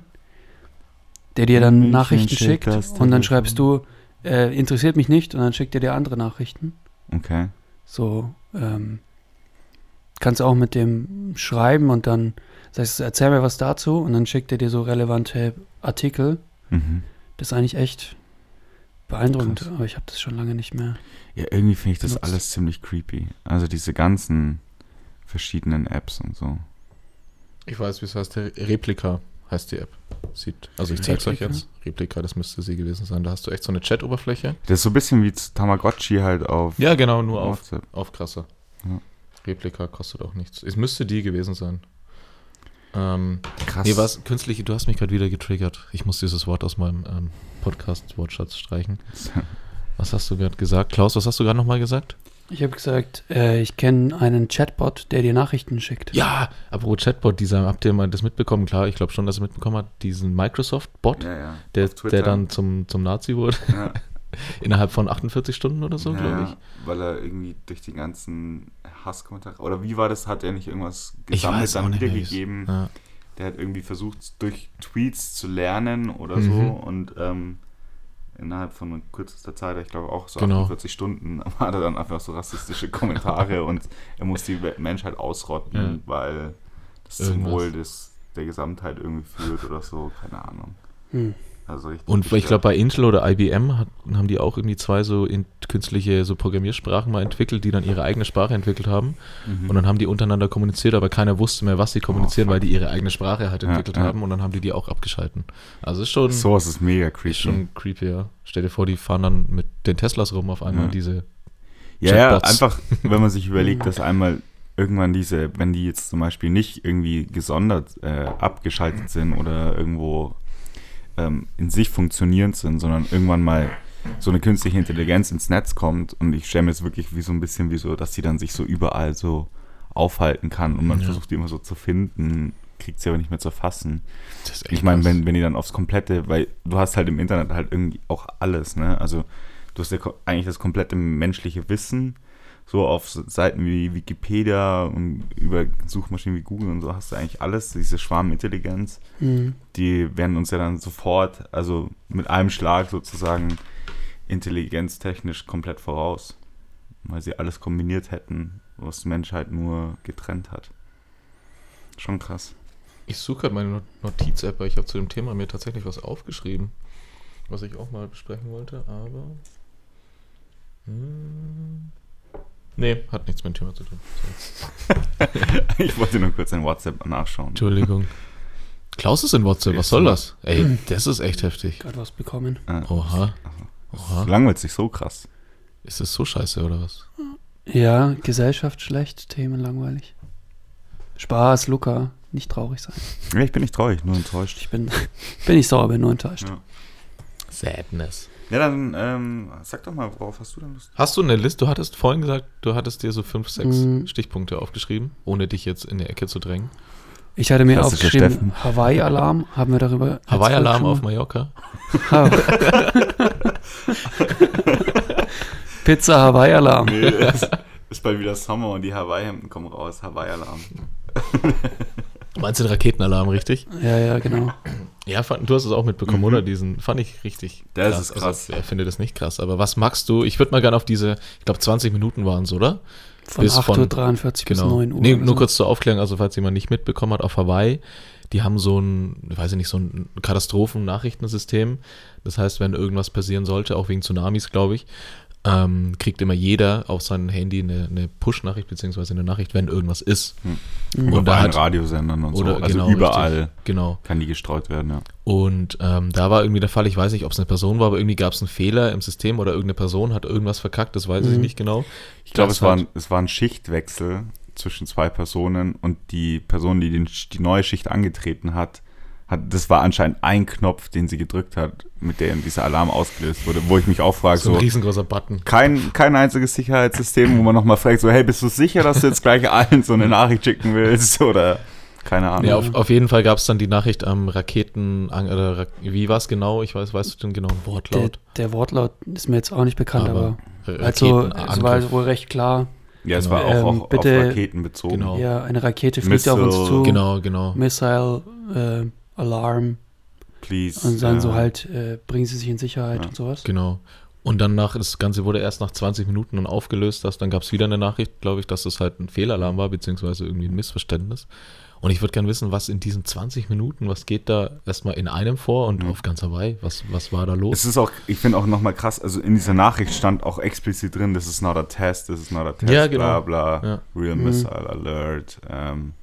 Speaker 1: Der dir dann
Speaker 3: München
Speaker 1: Nachrichten
Speaker 3: schickt
Speaker 1: schickt
Speaker 3: das
Speaker 1: und dann schreibst du, äh, interessiert mich nicht und dann schickt er dir andere Nachrichten.
Speaker 3: Okay.
Speaker 1: So, ähm, kannst auch mit dem schreiben und dann sagst du, erzähl mir was dazu und dann schickt er dir so relevante Artikel.
Speaker 3: Mhm.
Speaker 1: Das ist eigentlich echt beeindruckend,
Speaker 3: Krass.
Speaker 1: aber ich habe das schon lange nicht mehr.
Speaker 3: Ja, irgendwie finde ich das
Speaker 1: Benutzt.
Speaker 3: alles ziemlich creepy. Also diese ganzen verschiedenen Apps und so.
Speaker 2: Ich weiß, wie es heißt. Re- Replika heißt die App. Sieht, also ich zeig's euch
Speaker 1: Replika?
Speaker 2: jetzt. Replika, das müsste sie gewesen sein. Da hast du echt so eine Chat-Oberfläche.
Speaker 3: Das ist so ein bisschen wie Tamagotchi halt auf
Speaker 2: Ja, genau, nur auf,
Speaker 3: WhatsApp.
Speaker 2: auf krasser.
Speaker 3: Ja.
Speaker 2: Replika kostet auch nichts. Es müsste die gewesen sein. Ähm,
Speaker 3: Krass.
Speaker 2: nee, was, künstliche, du hast mich gerade wieder getriggert. Ich muss dieses Wort aus meinem ähm, Podcast-Wortschatz streichen. Was hast du gerade gesagt? Klaus, was hast du gerade nochmal gesagt?
Speaker 1: Ich habe gesagt, äh, ich kenne einen Chatbot, der dir Nachrichten schickt.
Speaker 2: Ja, apropos Chatbot, dieser, habt ihr mal das mitbekommen? Klar, ich glaube schon, dass ihr mitbekommen habt, diesen Microsoft-Bot,
Speaker 3: Ja, ja.
Speaker 2: der, der dann zum, zum Nazi wurde,
Speaker 3: Ja.
Speaker 2: innerhalb von 48 Stunden oder so,
Speaker 3: ja,
Speaker 2: glaube ich.
Speaker 3: Weil er irgendwie durch die ganzen Hasskommentare. Oder wie war das? Hat er nicht irgendwas
Speaker 2: Ich
Speaker 3: gesammelt, dann wiedergegeben?
Speaker 2: Ja.
Speaker 3: Der hat irgendwie versucht, durch Tweets zu lernen oder
Speaker 2: Mhm.
Speaker 3: so. Und ähm, innerhalb von kürzester Zeit, ich glaube auch so
Speaker 2: Genau.
Speaker 3: 48 Stunden, hat er dann einfach so rassistische Kommentare und er muss die Menschheit ausrotten,
Speaker 2: Ja.
Speaker 3: weil das zum
Speaker 2: Irgendwas.
Speaker 3: Wohl des, der Gesamtheit irgendwie führt oder so. Keine Ahnung.
Speaker 1: Hm.
Speaker 3: Also
Speaker 2: Und ich glaube, bei Intel oder IBM hat, haben die auch irgendwie zwei so in, künstliche so Programmiersprachen mal entwickelt, die dann ihre eigene Sprache entwickelt haben.
Speaker 3: Mhm.
Speaker 2: Und dann haben die untereinander kommuniziert, aber keiner wusste mehr, was sie kommunizieren,
Speaker 3: fuck.
Speaker 2: weil die ihre eigene Sprache halt
Speaker 3: Ja,
Speaker 2: entwickelt
Speaker 3: ja.
Speaker 2: haben. Und dann haben die die auch abgeschalten. Also ist schon,
Speaker 3: Sowas ist mega creepy.
Speaker 2: ist schon creepy, ja. Stell dir vor, die fahren dann mit den Teslas rum auf einmal,
Speaker 3: Ja.
Speaker 2: diese
Speaker 3: Ja, ja, einfach, wenn man sich überlegt, dass einmal irgendwann diese, wenn die jetzt zum Beispiel nicht irgendwie gesondert äh, abgeschaltet sind oder irgendwo ähm, in sich funktionierend sind, sondern irgendwann mal so eine künstliche Intelligenz ins Netz kommt und ich stelle mir jetzt wirklich wie so ein bisschen wie so, dass sie dann sich so überall so aufhalten kann und man
Speaker 2: Ja.
Speaker 3: versucht die immer so zu finden, kriegt sie aber nicht mehr zu fassen. Ich meine, wenn, wenn die dann aufs komplette, weil du hast halt im Internet halt irgendwie auch alles, ne? Also du hast ja eigentlich das komplette menschliche Wissen, so auf Seiten wie Wikipedia und über Suchmaschinen wie Google und so hast du eigentlich alles, diese Schwarmintelligenz,
Speaker 1: Hm.
Speaker 3: die werden uns ja dann sofort, also mit einem Schlag sozusagen intelligenztechnisch komplett voraus, weil sie alles kombiniert hätten, was die Menschheit nur getrennt hat. Schon krass.
Speaker 2: Ich suche gerade meine Not- Notiz-App, weil ich habe zu dem Thema mir tatsächlich was aufgeschrieben, was ich auch mal besprechen wollte, aber. Hm, nee, hat nichts mit dem Thema zu tun.
Speaker 3: Ich wollte nur kurz in WhatsApp nachschauen.
Speaker 2: Entschuldigung. Klaus ist in WhatsApp, was soll das? Ey, das ist echt heftig.
Speaker 1: Gerade was bekommen.
Speaker 3: Äh,
Speaker 2: Oha.
Speaker 3: Das
Speaker 2: Oha.
Speaker 3: langweilt sich so krass.
Speaker 2: Ist es so scheiße oder was?
Speaker 1: Ja, Gesellschaft schlecht, Themen langweilig. Spaß, Luca, nicht traurig sein.
Speaker 3: Ja, ich bin nicht traurig, nur enttäuscht.
Speaker 1: Ich bin, bin nicht sauer, bin nur enttäuscht.
Speaker 3: Ja.
Speaker 2: Sadness.
Speaker 3: Ja, dann ähm, sag doch mal, worauf hast du denn Lust?
Speaker 2: Hast du eine Liste? Du hattest vorhin gesagt, du hattest dir so fünf, sechs
Speaker 1: Mhm.
Speaker 2: Stichpunkte aufgeschrieben, ohne dich jetzt in die Ecke zu drängen.
Speaker 1: Ich hatte mir aufgeschrieben. Hawaii-Alarm, haben wir darüber.
Speaker 2: Hawaii-Alarm auf Mallorca.
Speaker 1: Pizza Hawaii-Alarm.
Speaker 3: Nee, es ist bald wieder Sommer und die Hawaii-Hemden kommen raus. Hawaii-Alarm.
Speaker 2: Du meinst den Raketenalarm, richtig?
Speaker 1: Ja, ja, genau.
Speaker 2: Ja, fand, du hast es auch mitbekommen,
Speaker 3: Mhm.
Speaker 2: oder? Diesen fand ich richtig
Speaker 3: Das ist krass.
Speaker 2: Also, wer findet das nicht krass? Aber was magst du? Ich würde mal gerne auf diese, ich glaube 20 Minuten waren es, oder?
Speaker 1: Von
Speaker 2: Bis von-
Speaker 1: 8.43 Uhr bis
Speaker 2: Genau.
Speaker 1: 9 Uhr.
Speaker 2: Nee, nur
Speaker 1: so.
Speaker 2: kurz zur Aufklärung, also falls jemand nicht mitbekommen hat, auf Hawaii, die haben so ein, ich weiß ich nicht, so ein Katastrophen-Nachrichtensystem. Das heißt, wenn irgendwas passieren sollte, auch wegen Tsunamis, glaube ich, ähm, kriegt immer jeder auf sein Handy eine, eine Push-Nachricht, beziehungsweise eine Nachricht, wenn irgendwas ist.
Speaker 1: Mhm.
Speaker 2: Und
Speaker 3: bei
Speaker 2: hat-
Speaker 3: Radiosendern und
Speaker 2: oder
Speaker 3: so. Also
Speaker 2: genau,
Speaker 3: überall
Speaker 2: richtig. Genau.
Speaker 3: kann die gestreut werden, ja.
Speaker 2: Und ähm, da war irgendwie der Fall, ich weiß nicht, ob es eine Person war, aber irgendwie gab es einen Fehler im System oder irgendeine Person hat irgendwas verkackt, das weiß ich
Speaker 1: Mhm.
Speaker 2: nicht genau.
Speaker 3: Ich glaube, es, war ein- es war ein Schichtwechsel zwischen zwei Personen und die Person, die den, die neue Schicht angetreten hat, hat, das war anscheinend ein Knopf, den sie gedrückt hat, mit dem dieser Alarm ausgelöst wurde, wo ich mich auch frage,
Speaker 2: So ein
Speaker 3: so,
Speaker 2: riesengroßer Button.
Speaker 3: kein, kein einziges Sicherheitssystem, wo man nochmal fragt, so, hey, bist du sicher, dass du jetzt gleich allen so eine Nachricht schicken willst oder keine Ahnung.
Speaker 2: Ja, auf, auf jeden Fall gab es dann die Nachricht am Raketen, oder Ra- wie war es genau? Ich weiß, weißt du den genauen
Speaker 1: Der,
Speaker 2: Wortlaut?
Speaker 1: der Wortlaut ist mir jetzt auch nicht bekannt, aber,
Speaker 2: Ra-
Speaker 1: also es war wohl recht klar.
Speaker 3: ja, es war
Speaker 1: Ähm,
Speaker 3: auch, auch
Speaker 1: bitte-
Speaker 3: auf Raketen bezogen.
Speaker 2: Genau.
Speaker 1: Ja, eine Rakete fliegt auf uns
Speaker 3: Missile,
Speaker 1: zu.
Speaker 2: Genau, genau.
Speaker 1: Missile, äh, Alarm
Speaker 3: Please.
Speaker 1: und dann
Speaker 3: äh,
Speaker 1: so halt, äh, bringen sie sich in Sicherheit
Speaker 3: Ja.
Speaker 1: und sowas.
Speaker 2: Genau. Und dann nach, das Ganze wurde erst nach 20 Minuten dann aufgelöst, dass, dann gab es wieder eine Nachricht, glaube ich, dass das halt ein Fehlalarm war, beziehungsweise irgendwie ein Missverständnis. Und ich würde gerne wissen, was in diesen 20 Minuten, was geht da erstmal in einem vor und
Speaker 3: Mhm.
Speaker 2: auf ganz Hawaii? Was, was war da los?
Speaker 3: Es ist auch, ich finde auch nochmal krass, also in dieser Nachricht stand auch explizit drin, this is not a test, this is not a test,
Speaker 2: Ja, genau.
Speaker 3: bla bla,
Speaker 2: Ja.
Speaker 3: real
Speaker 1: Mhm.
Speaker 3: missile alert. Ähm,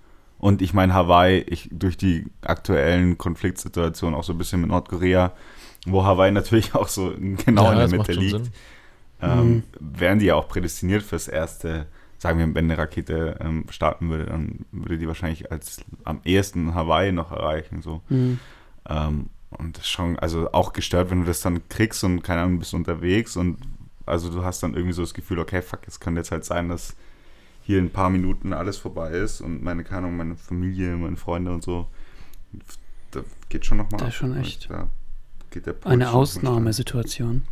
Speaker 3: und ich meine, Hawaii, ich, durch die aktuellen Konfliktsituationen auch so ein bisschen mit Nordkorea, wo Hawaii natürlich auch so genau
Speaker 2: Ja,
Speaker 3: in der Mitte liegt, ähm,
Speaker 1: Mhm.
Speaker 3: wären die ja auch prädestiniert fürs erste, sagen wir, wenn eine Rakete ähm, starten würde, dann würde die wahrscheinlich als am ehesten Hawaii noch erreichen, so.
Speaker 1: Mhm.
Speaker 3: Ähm, und das ist schon, also auch gestört, wenn du das dann kriegst und keine Ahnung, bist unterwegs und also du hast dann irgendwie so das Gefühl, okay, fuck, es könnte jetzt halt sein, dass hier in ein paar Minuten alles vorbei ist und meine, keine Ahnung, meine Familie, meine Freunde und so, da geht schon nochmal.
Speaker 1: Das ist schon echt
Speaker 3: Da geht der Puls
Speaker 1: Eine Ausnahmesituation.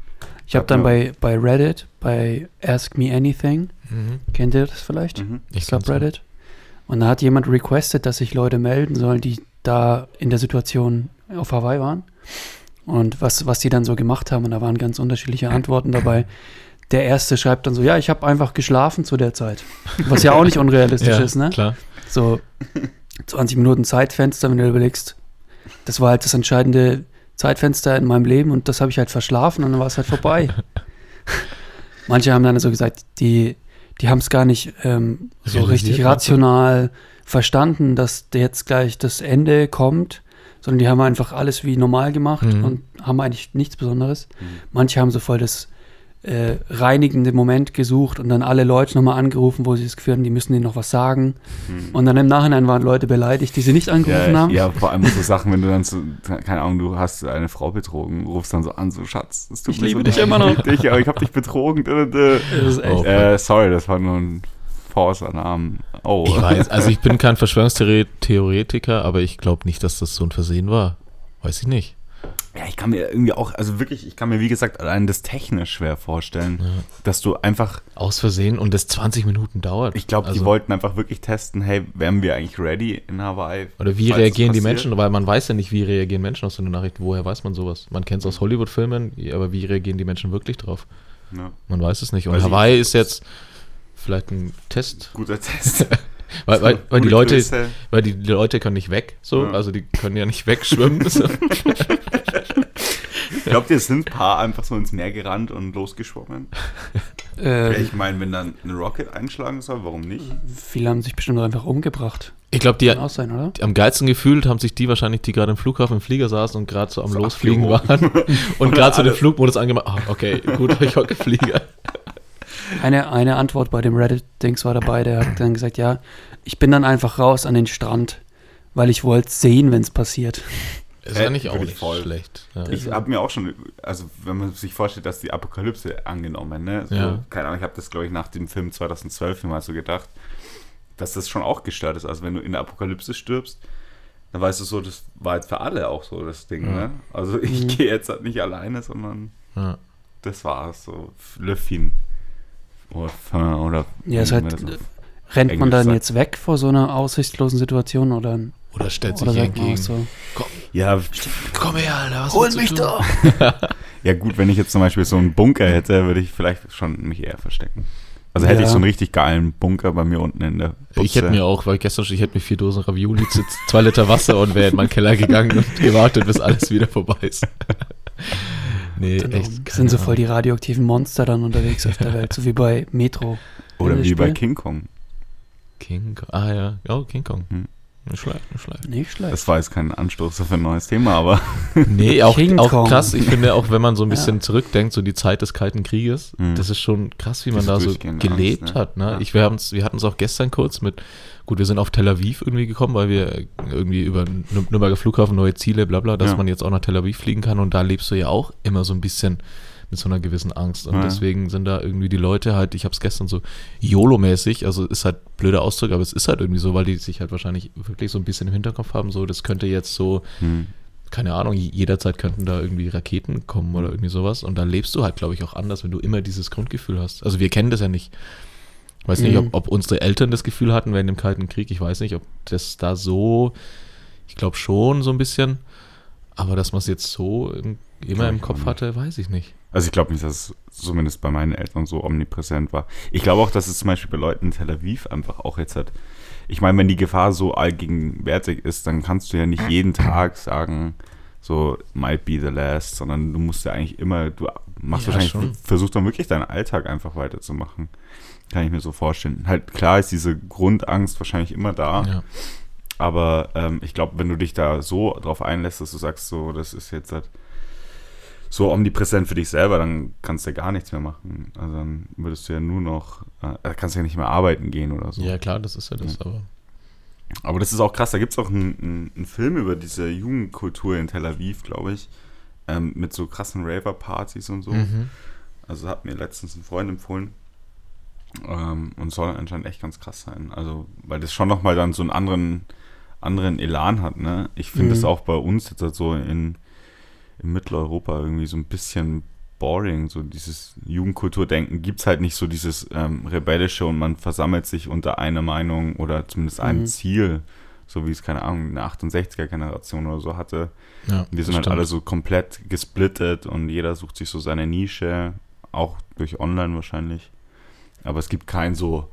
Speaker 1: Ich habe dann bei, bei Reddit, bei Ask Me Anything,
Speaker 2: Mhm.
Speaker 1: kennt ihr das vielleicht?
Speaker 3: Mhm.
Speaker 2: Ich
Speaker 1: Subreddit. Und da hat jemand requested, dass sich Leute melden sollen, die da in der Situation auf Hawaii waren. Und was, was die dann so gemacht haben. Und da waren ganz unterschiedliche Antworten dabei. Der erste schreibt dann so, ja, ich habe einfach geschlafen zu der Zeit. Was ja auch nicht unrealistisch
Speaker 2: Ja,
Speaker 1: ist, ne?
Speaker 2: klar.
Speaker 1: So 20 Minuten Zeitfenster, wenn du überlegst. Das war halt das entscheidende Zeitfenster in meinem Leben und das habe ich halt verschlafen und dann war es halt vorbei. Manche haben dann so gesagt, die, die haben es gar nicht ähm, so richtig rational verstanden, dass jetzt gleich das Ende kommt, sondern die haben einfach alles wie normal gemacht
Speaker 2: Mhm.
Speaker 1: und haben eigentlich nichts Besonderes.
Speaker 3: Mhm.
Speaker 1: Manche haben so voll das äh, reinigende Moment gesucht und dann alle Leute nochmal angerufen, wo sie das Gefühl hatten, die müssen denen noch was sagen.
Speaker 3: Mhm.
Speaker 1: Und dann im Nachhinein waren Leute beleidigt, die sie nicht angerufen
Speaker 3: Ja,
Speaker 1: haben.
Speaker 3: ja, vor allem so Sachen, wenn du dann so, keine Ahnung, du hast eine Frau betrogen, rufst dann so an, so Schatz, es tut
Speaker 1: Ich
Speaker 3: mir
Speaker 1: liebe
Speaker 3: so
Speaker 1: dich immer noch.
Speaker 3: Ich, liebe dich, aber ich hab dich betrogen.
Speaker 1: Das ist echt.
Speaker 2: Oh.
Speaker 3: Äh, sorry, das war nur ein Force-Alarm. Oh.
Speaker 2: Ich weiß, also ich bin kein Verschwörungstheoretiker, aber ich glaube nicht, dass das so ein Versehen war. Weiß ich nicht.
Speaker 3: Ja, ich kann mir irgendwie auch, also wirklich, ich kann mir wie gesagt allein das technisch schwer vorstellen,
Speaker 2: Ja.
Speaker 3: dass du einfach,
Speaker 2: Aus Versehen und das 20 Minuten dauert.
Speaker 3: ich glaube, die
Speaker 2: Also-
Speaker 3: wollten einfach wirklich testen, hey, wären wir eigentlich ready in Hawaii?
Speaker 2: Oder wie reagieren die? Menschen? Weil man weiß ja nicht, wie reagieren Menschen auf so eine Nachricht. Woher weiß man sowas? Man kennt es aus Hollywood-Filmen, aber wie reagieren die Menschen wirklich drauf?
Speaker 3: Ja,
Speaker 2: Man weiß es nicht. Und
Speaker 3: Weiß ich
Speaker 2: Hawaii
Speaker 3: nicht.
Speaker 2: ist jetzt vielleicht ein Test,
Speaker 3: guter Test.
Speaker 2: weil, weil, weil die Leute,
Speaker 3: Grüße.
Speaker 2: weil die, die Leute können nicht weg, so,
Speaker 3: Ja.
Speaker 2: also die können ja nicht wegschwimmen. so.
Speaker 3: Glaubt ihr, es sind ein paar einfach so ins Meer gerannt und losgeschwommen? Ja,
Speaker 1: Äh,
Speaker 3: ich meine, wenn dann eine Rocket einschlagen soll, warum nicht?
Speaker 1: viele haben sich bestimmt einfach umgebracht.
Speaker 2: Ich glaube, die,
Speaker 1: Kann sein, oder?
Speaker 2: am geilsten gefühlt haben sich die wahrscheinlich, die gerade im Flughafen im Flieger saßen und gerade so am
Speaker 3: So
Speaker 2: Losfliegen waren und
Speaker 3: Oder
Speaker 2: gerade so den Flugmodus angemacht. Ah, okay, gut, ich hocke Flieger.
Speaker 1: Eine, eine Antwort bei dem Reddit-Dings war dabei, der hat dann gesagt, ja, ich bin dann einfach raus an den Strand, weil ich wollte sehen, wenn es passiert.
Speaker 2: Ist
Speaker 3: Hä?
Speaker 2: eigentlich auch nicht
Speaker 3: voll.
Speaker 2: schlecht. Ja.
Speaker 3: Ich habe mir auch schon, also wenn man sich vorstellt, dass die Apokalypse angenommen, ne? So,
Speaker 2: Ja.
Speaker 3: Keine Ahnung, ich habe das, glaube ich, nach dem Film 2012 mal so gedacht, dass das schon auch gestört ist. Also wenn du in der Apokalypse stirbst, dann weißt du so, das war jetzt für alle auch so das Ding,
Speaker 2: Ja.
Speaker 3: ne? Also ich
Speaker 1: Mhm.
Speaker 3: gehe jetzt halt nicht alleine, sondern
Speaker 2: Ja.
Speaker 3: das war's, so Le Fin. Oder, oder
Speaker 1: Ja, ist halt, rennt man dann
Speaker 3: sagt.
Speaker 1: jetzt weg vor so einer aussichtslosen Situation oder,
Speaker 2: Oder stellt sich
Speaker 1: oder
Speaker 2: entgegen.
Speaker 1: so,
Speaker 3: Ja,
Speaker 2: Komm her, Alter, was
Speaker 1: hol mich doch!
Speaker 3: ja gut, wenn ich jetzt zum Beispiel so einen Bunker hätte, würde ich vielleicht schon mich eher verstecken. Also hätte
Speaker 1: Ja.
Speaker 3: ich so einen richtig geilen Bunker bei mir unten in der
Speaker 2: Ich hätte
Speaker 3: Butze.
Speaker 2: mir auch, weil gestern schon, ich hätte mir vier Dosen Ravioli, zwei Liter Wasser und wäre in meinen Keller gegangen und gewartet, bis alles wieder vorbei ist. nee,
Speaker 1: Dann
Speaker 2: echt.
Speaker 1: sind
Speaker 2: keine
Speaker 1: so voll die radioaktiven Monster dann unterwegs auf der Welt, so wie bei Metro.
Speaker 3: Oder wie bei
Speaker 1: Spiel?
Speaker 3: King Kong.
Speaker 2: King Kong. Ah ja, oh, King Kong. Nicht schlecht, nicht schlecht.
Speaker 1: Nicht schlecht.
Speaker 3: Das war jetzt kein Anstoß auf ein neues Thema, aber
Speaker 2: Nee, auch,
Speaker 1: King
Speaker 2: auch
Speaker 1: Kong.
Speaker 2: krass. Ich finde auch, wenn man so ein bisschen
Speaker 1: Ja.
Speaker 2: zurückdenkt, so die Zeit des Kalten Krieges,
Speaker 3: Mhm.
Speaker 2: das ist schon krass, wie man
Speaker 3: Diese
Speaker 2: da so gelebt
Speaker 3: Angst, ne?
Speaker 2: hat. Ne?
Speaker 3: Ja.
Speaker 2: Ich, wir haben's- wir hatten es auch gestern kurz mit, gut, wir sind auf Tel Aviv irgendwie gekommen, weil wir irgendwie über Nür- Nürnberger Flughafen neue Ziele, bla bla, dass
Speaker 3: Ja.
Speaker 2: man jetzt auch nach Tel Aviv fliegen kann und da lebst du ja auch immer so ein bisschen mit so einer gewissen Angst. Und
Speaker 3: Ja.
Speaker 2: deswegen sind da irgendwie die Leute halt, ich habe es gestern so YOLO-mäßig, also ist halt blöder Ausdruck, aber es ist halt irgendwie so, weil die sich halt wahrscheinlich wirklich so ein bisschen im Hinterkopf haben, so, das könnte jetzt so
Speaker 3: hm,
Speaker 2: keine Ahnung, jederzeit könnten da irgendwie Raketen kommen oder irgendwie sowas. Und da lebst du halt, glaube ich, auch anders, wenn du immer dieses Grundgefühl hast. Also wir kennen das ja nicht. Ich weiß nicht,
Speaker 1: Mhm.
Speaker 2: ob, ob unsere Eltern das Gefühl hatten während dem Kalten Krieg. Ich weiß nicht, ob das da so, ich glaube schon so ein bisschen. Aber dass man es jetzt so im, immer im Kopf hatte, weiß ich nicht.
Speaker 3: Also ich glaube nicht, dass es zumindest bei meinen Eltern so omnipräsent war. Ich glaube auch, dass es zum Beispiel bei Leuten in Tel Aviv einfach auch jetzt hat. Ich meine, wenn die Gefahr so allgegenwärtig ist, dann kannst du ja nicht jeden Tag sagen, so might be the last, sondern du musst ja eigentlich immer, du machst
Speaker 2: Ja,
Speaker 3: wahrscheinlich,
Speaker 2: schon.
Speaker 3: versuchst dann wirklich deinen Alltag einfach weiterzumachen. Kann ich mir so vorstellen. Halt klar ist diese Grundangst wahrscheinlich immer da.
Speaker 2: Ja.
Speaker 3: Aber ähm, ich glaube, wenn du dich da so drauf einlässt, dass du sagst, so, das ist jetzt halt so omnipräsent für dich selber, dann kannst du ja gar nichts mehr machen. Also dann würdest du ja nur noch, äh, kannst du ja nicht mehr arbeiten gehen oder so.
Speaker 2: ja, klar, das ist ja das, aber.
Speaker 3: Aber das ist auch krass, da gibt es auch einen, einen, einen Film über diese Jugendkultur in Tel Aviv, glaube ich, ähm, mit so krassen Raver-Partys und so.
Speaker 2: Mhm.
Speaker 3: Also hat mir letztens ein Freund empfohlen. Ähm, und soll anscheinend echt ganz krass sein. Also, weil das schon nochmal dann so einen anderen, anderen Elan hat, ne? Ich finde
Speaker 1: Mhm.
Speaker 3: das auch bei uns jetzt halt so in, in Mitteleuropa irgendwie so ein bisschen boring. So dieses Jugendkulturdenken gibt es halt nicht so dieses ähm, rebellische und man versammelt sich unter einer Meinung oder zumindest einem
Speaker 1: Mhm.
Speaker 3: Ziel, so wie es, keine Ahnung, eine 68er-Generation oder so hatte.
Speaker 2: Ja,
Speaker 3: Wir sind halt
Speaker 2: stimmt.
Speaker 3: alle so komplett gesplittet und jeder sucht sich so seine Nische, auch durch Online wahrscheinlich. Aber es gibt kein so,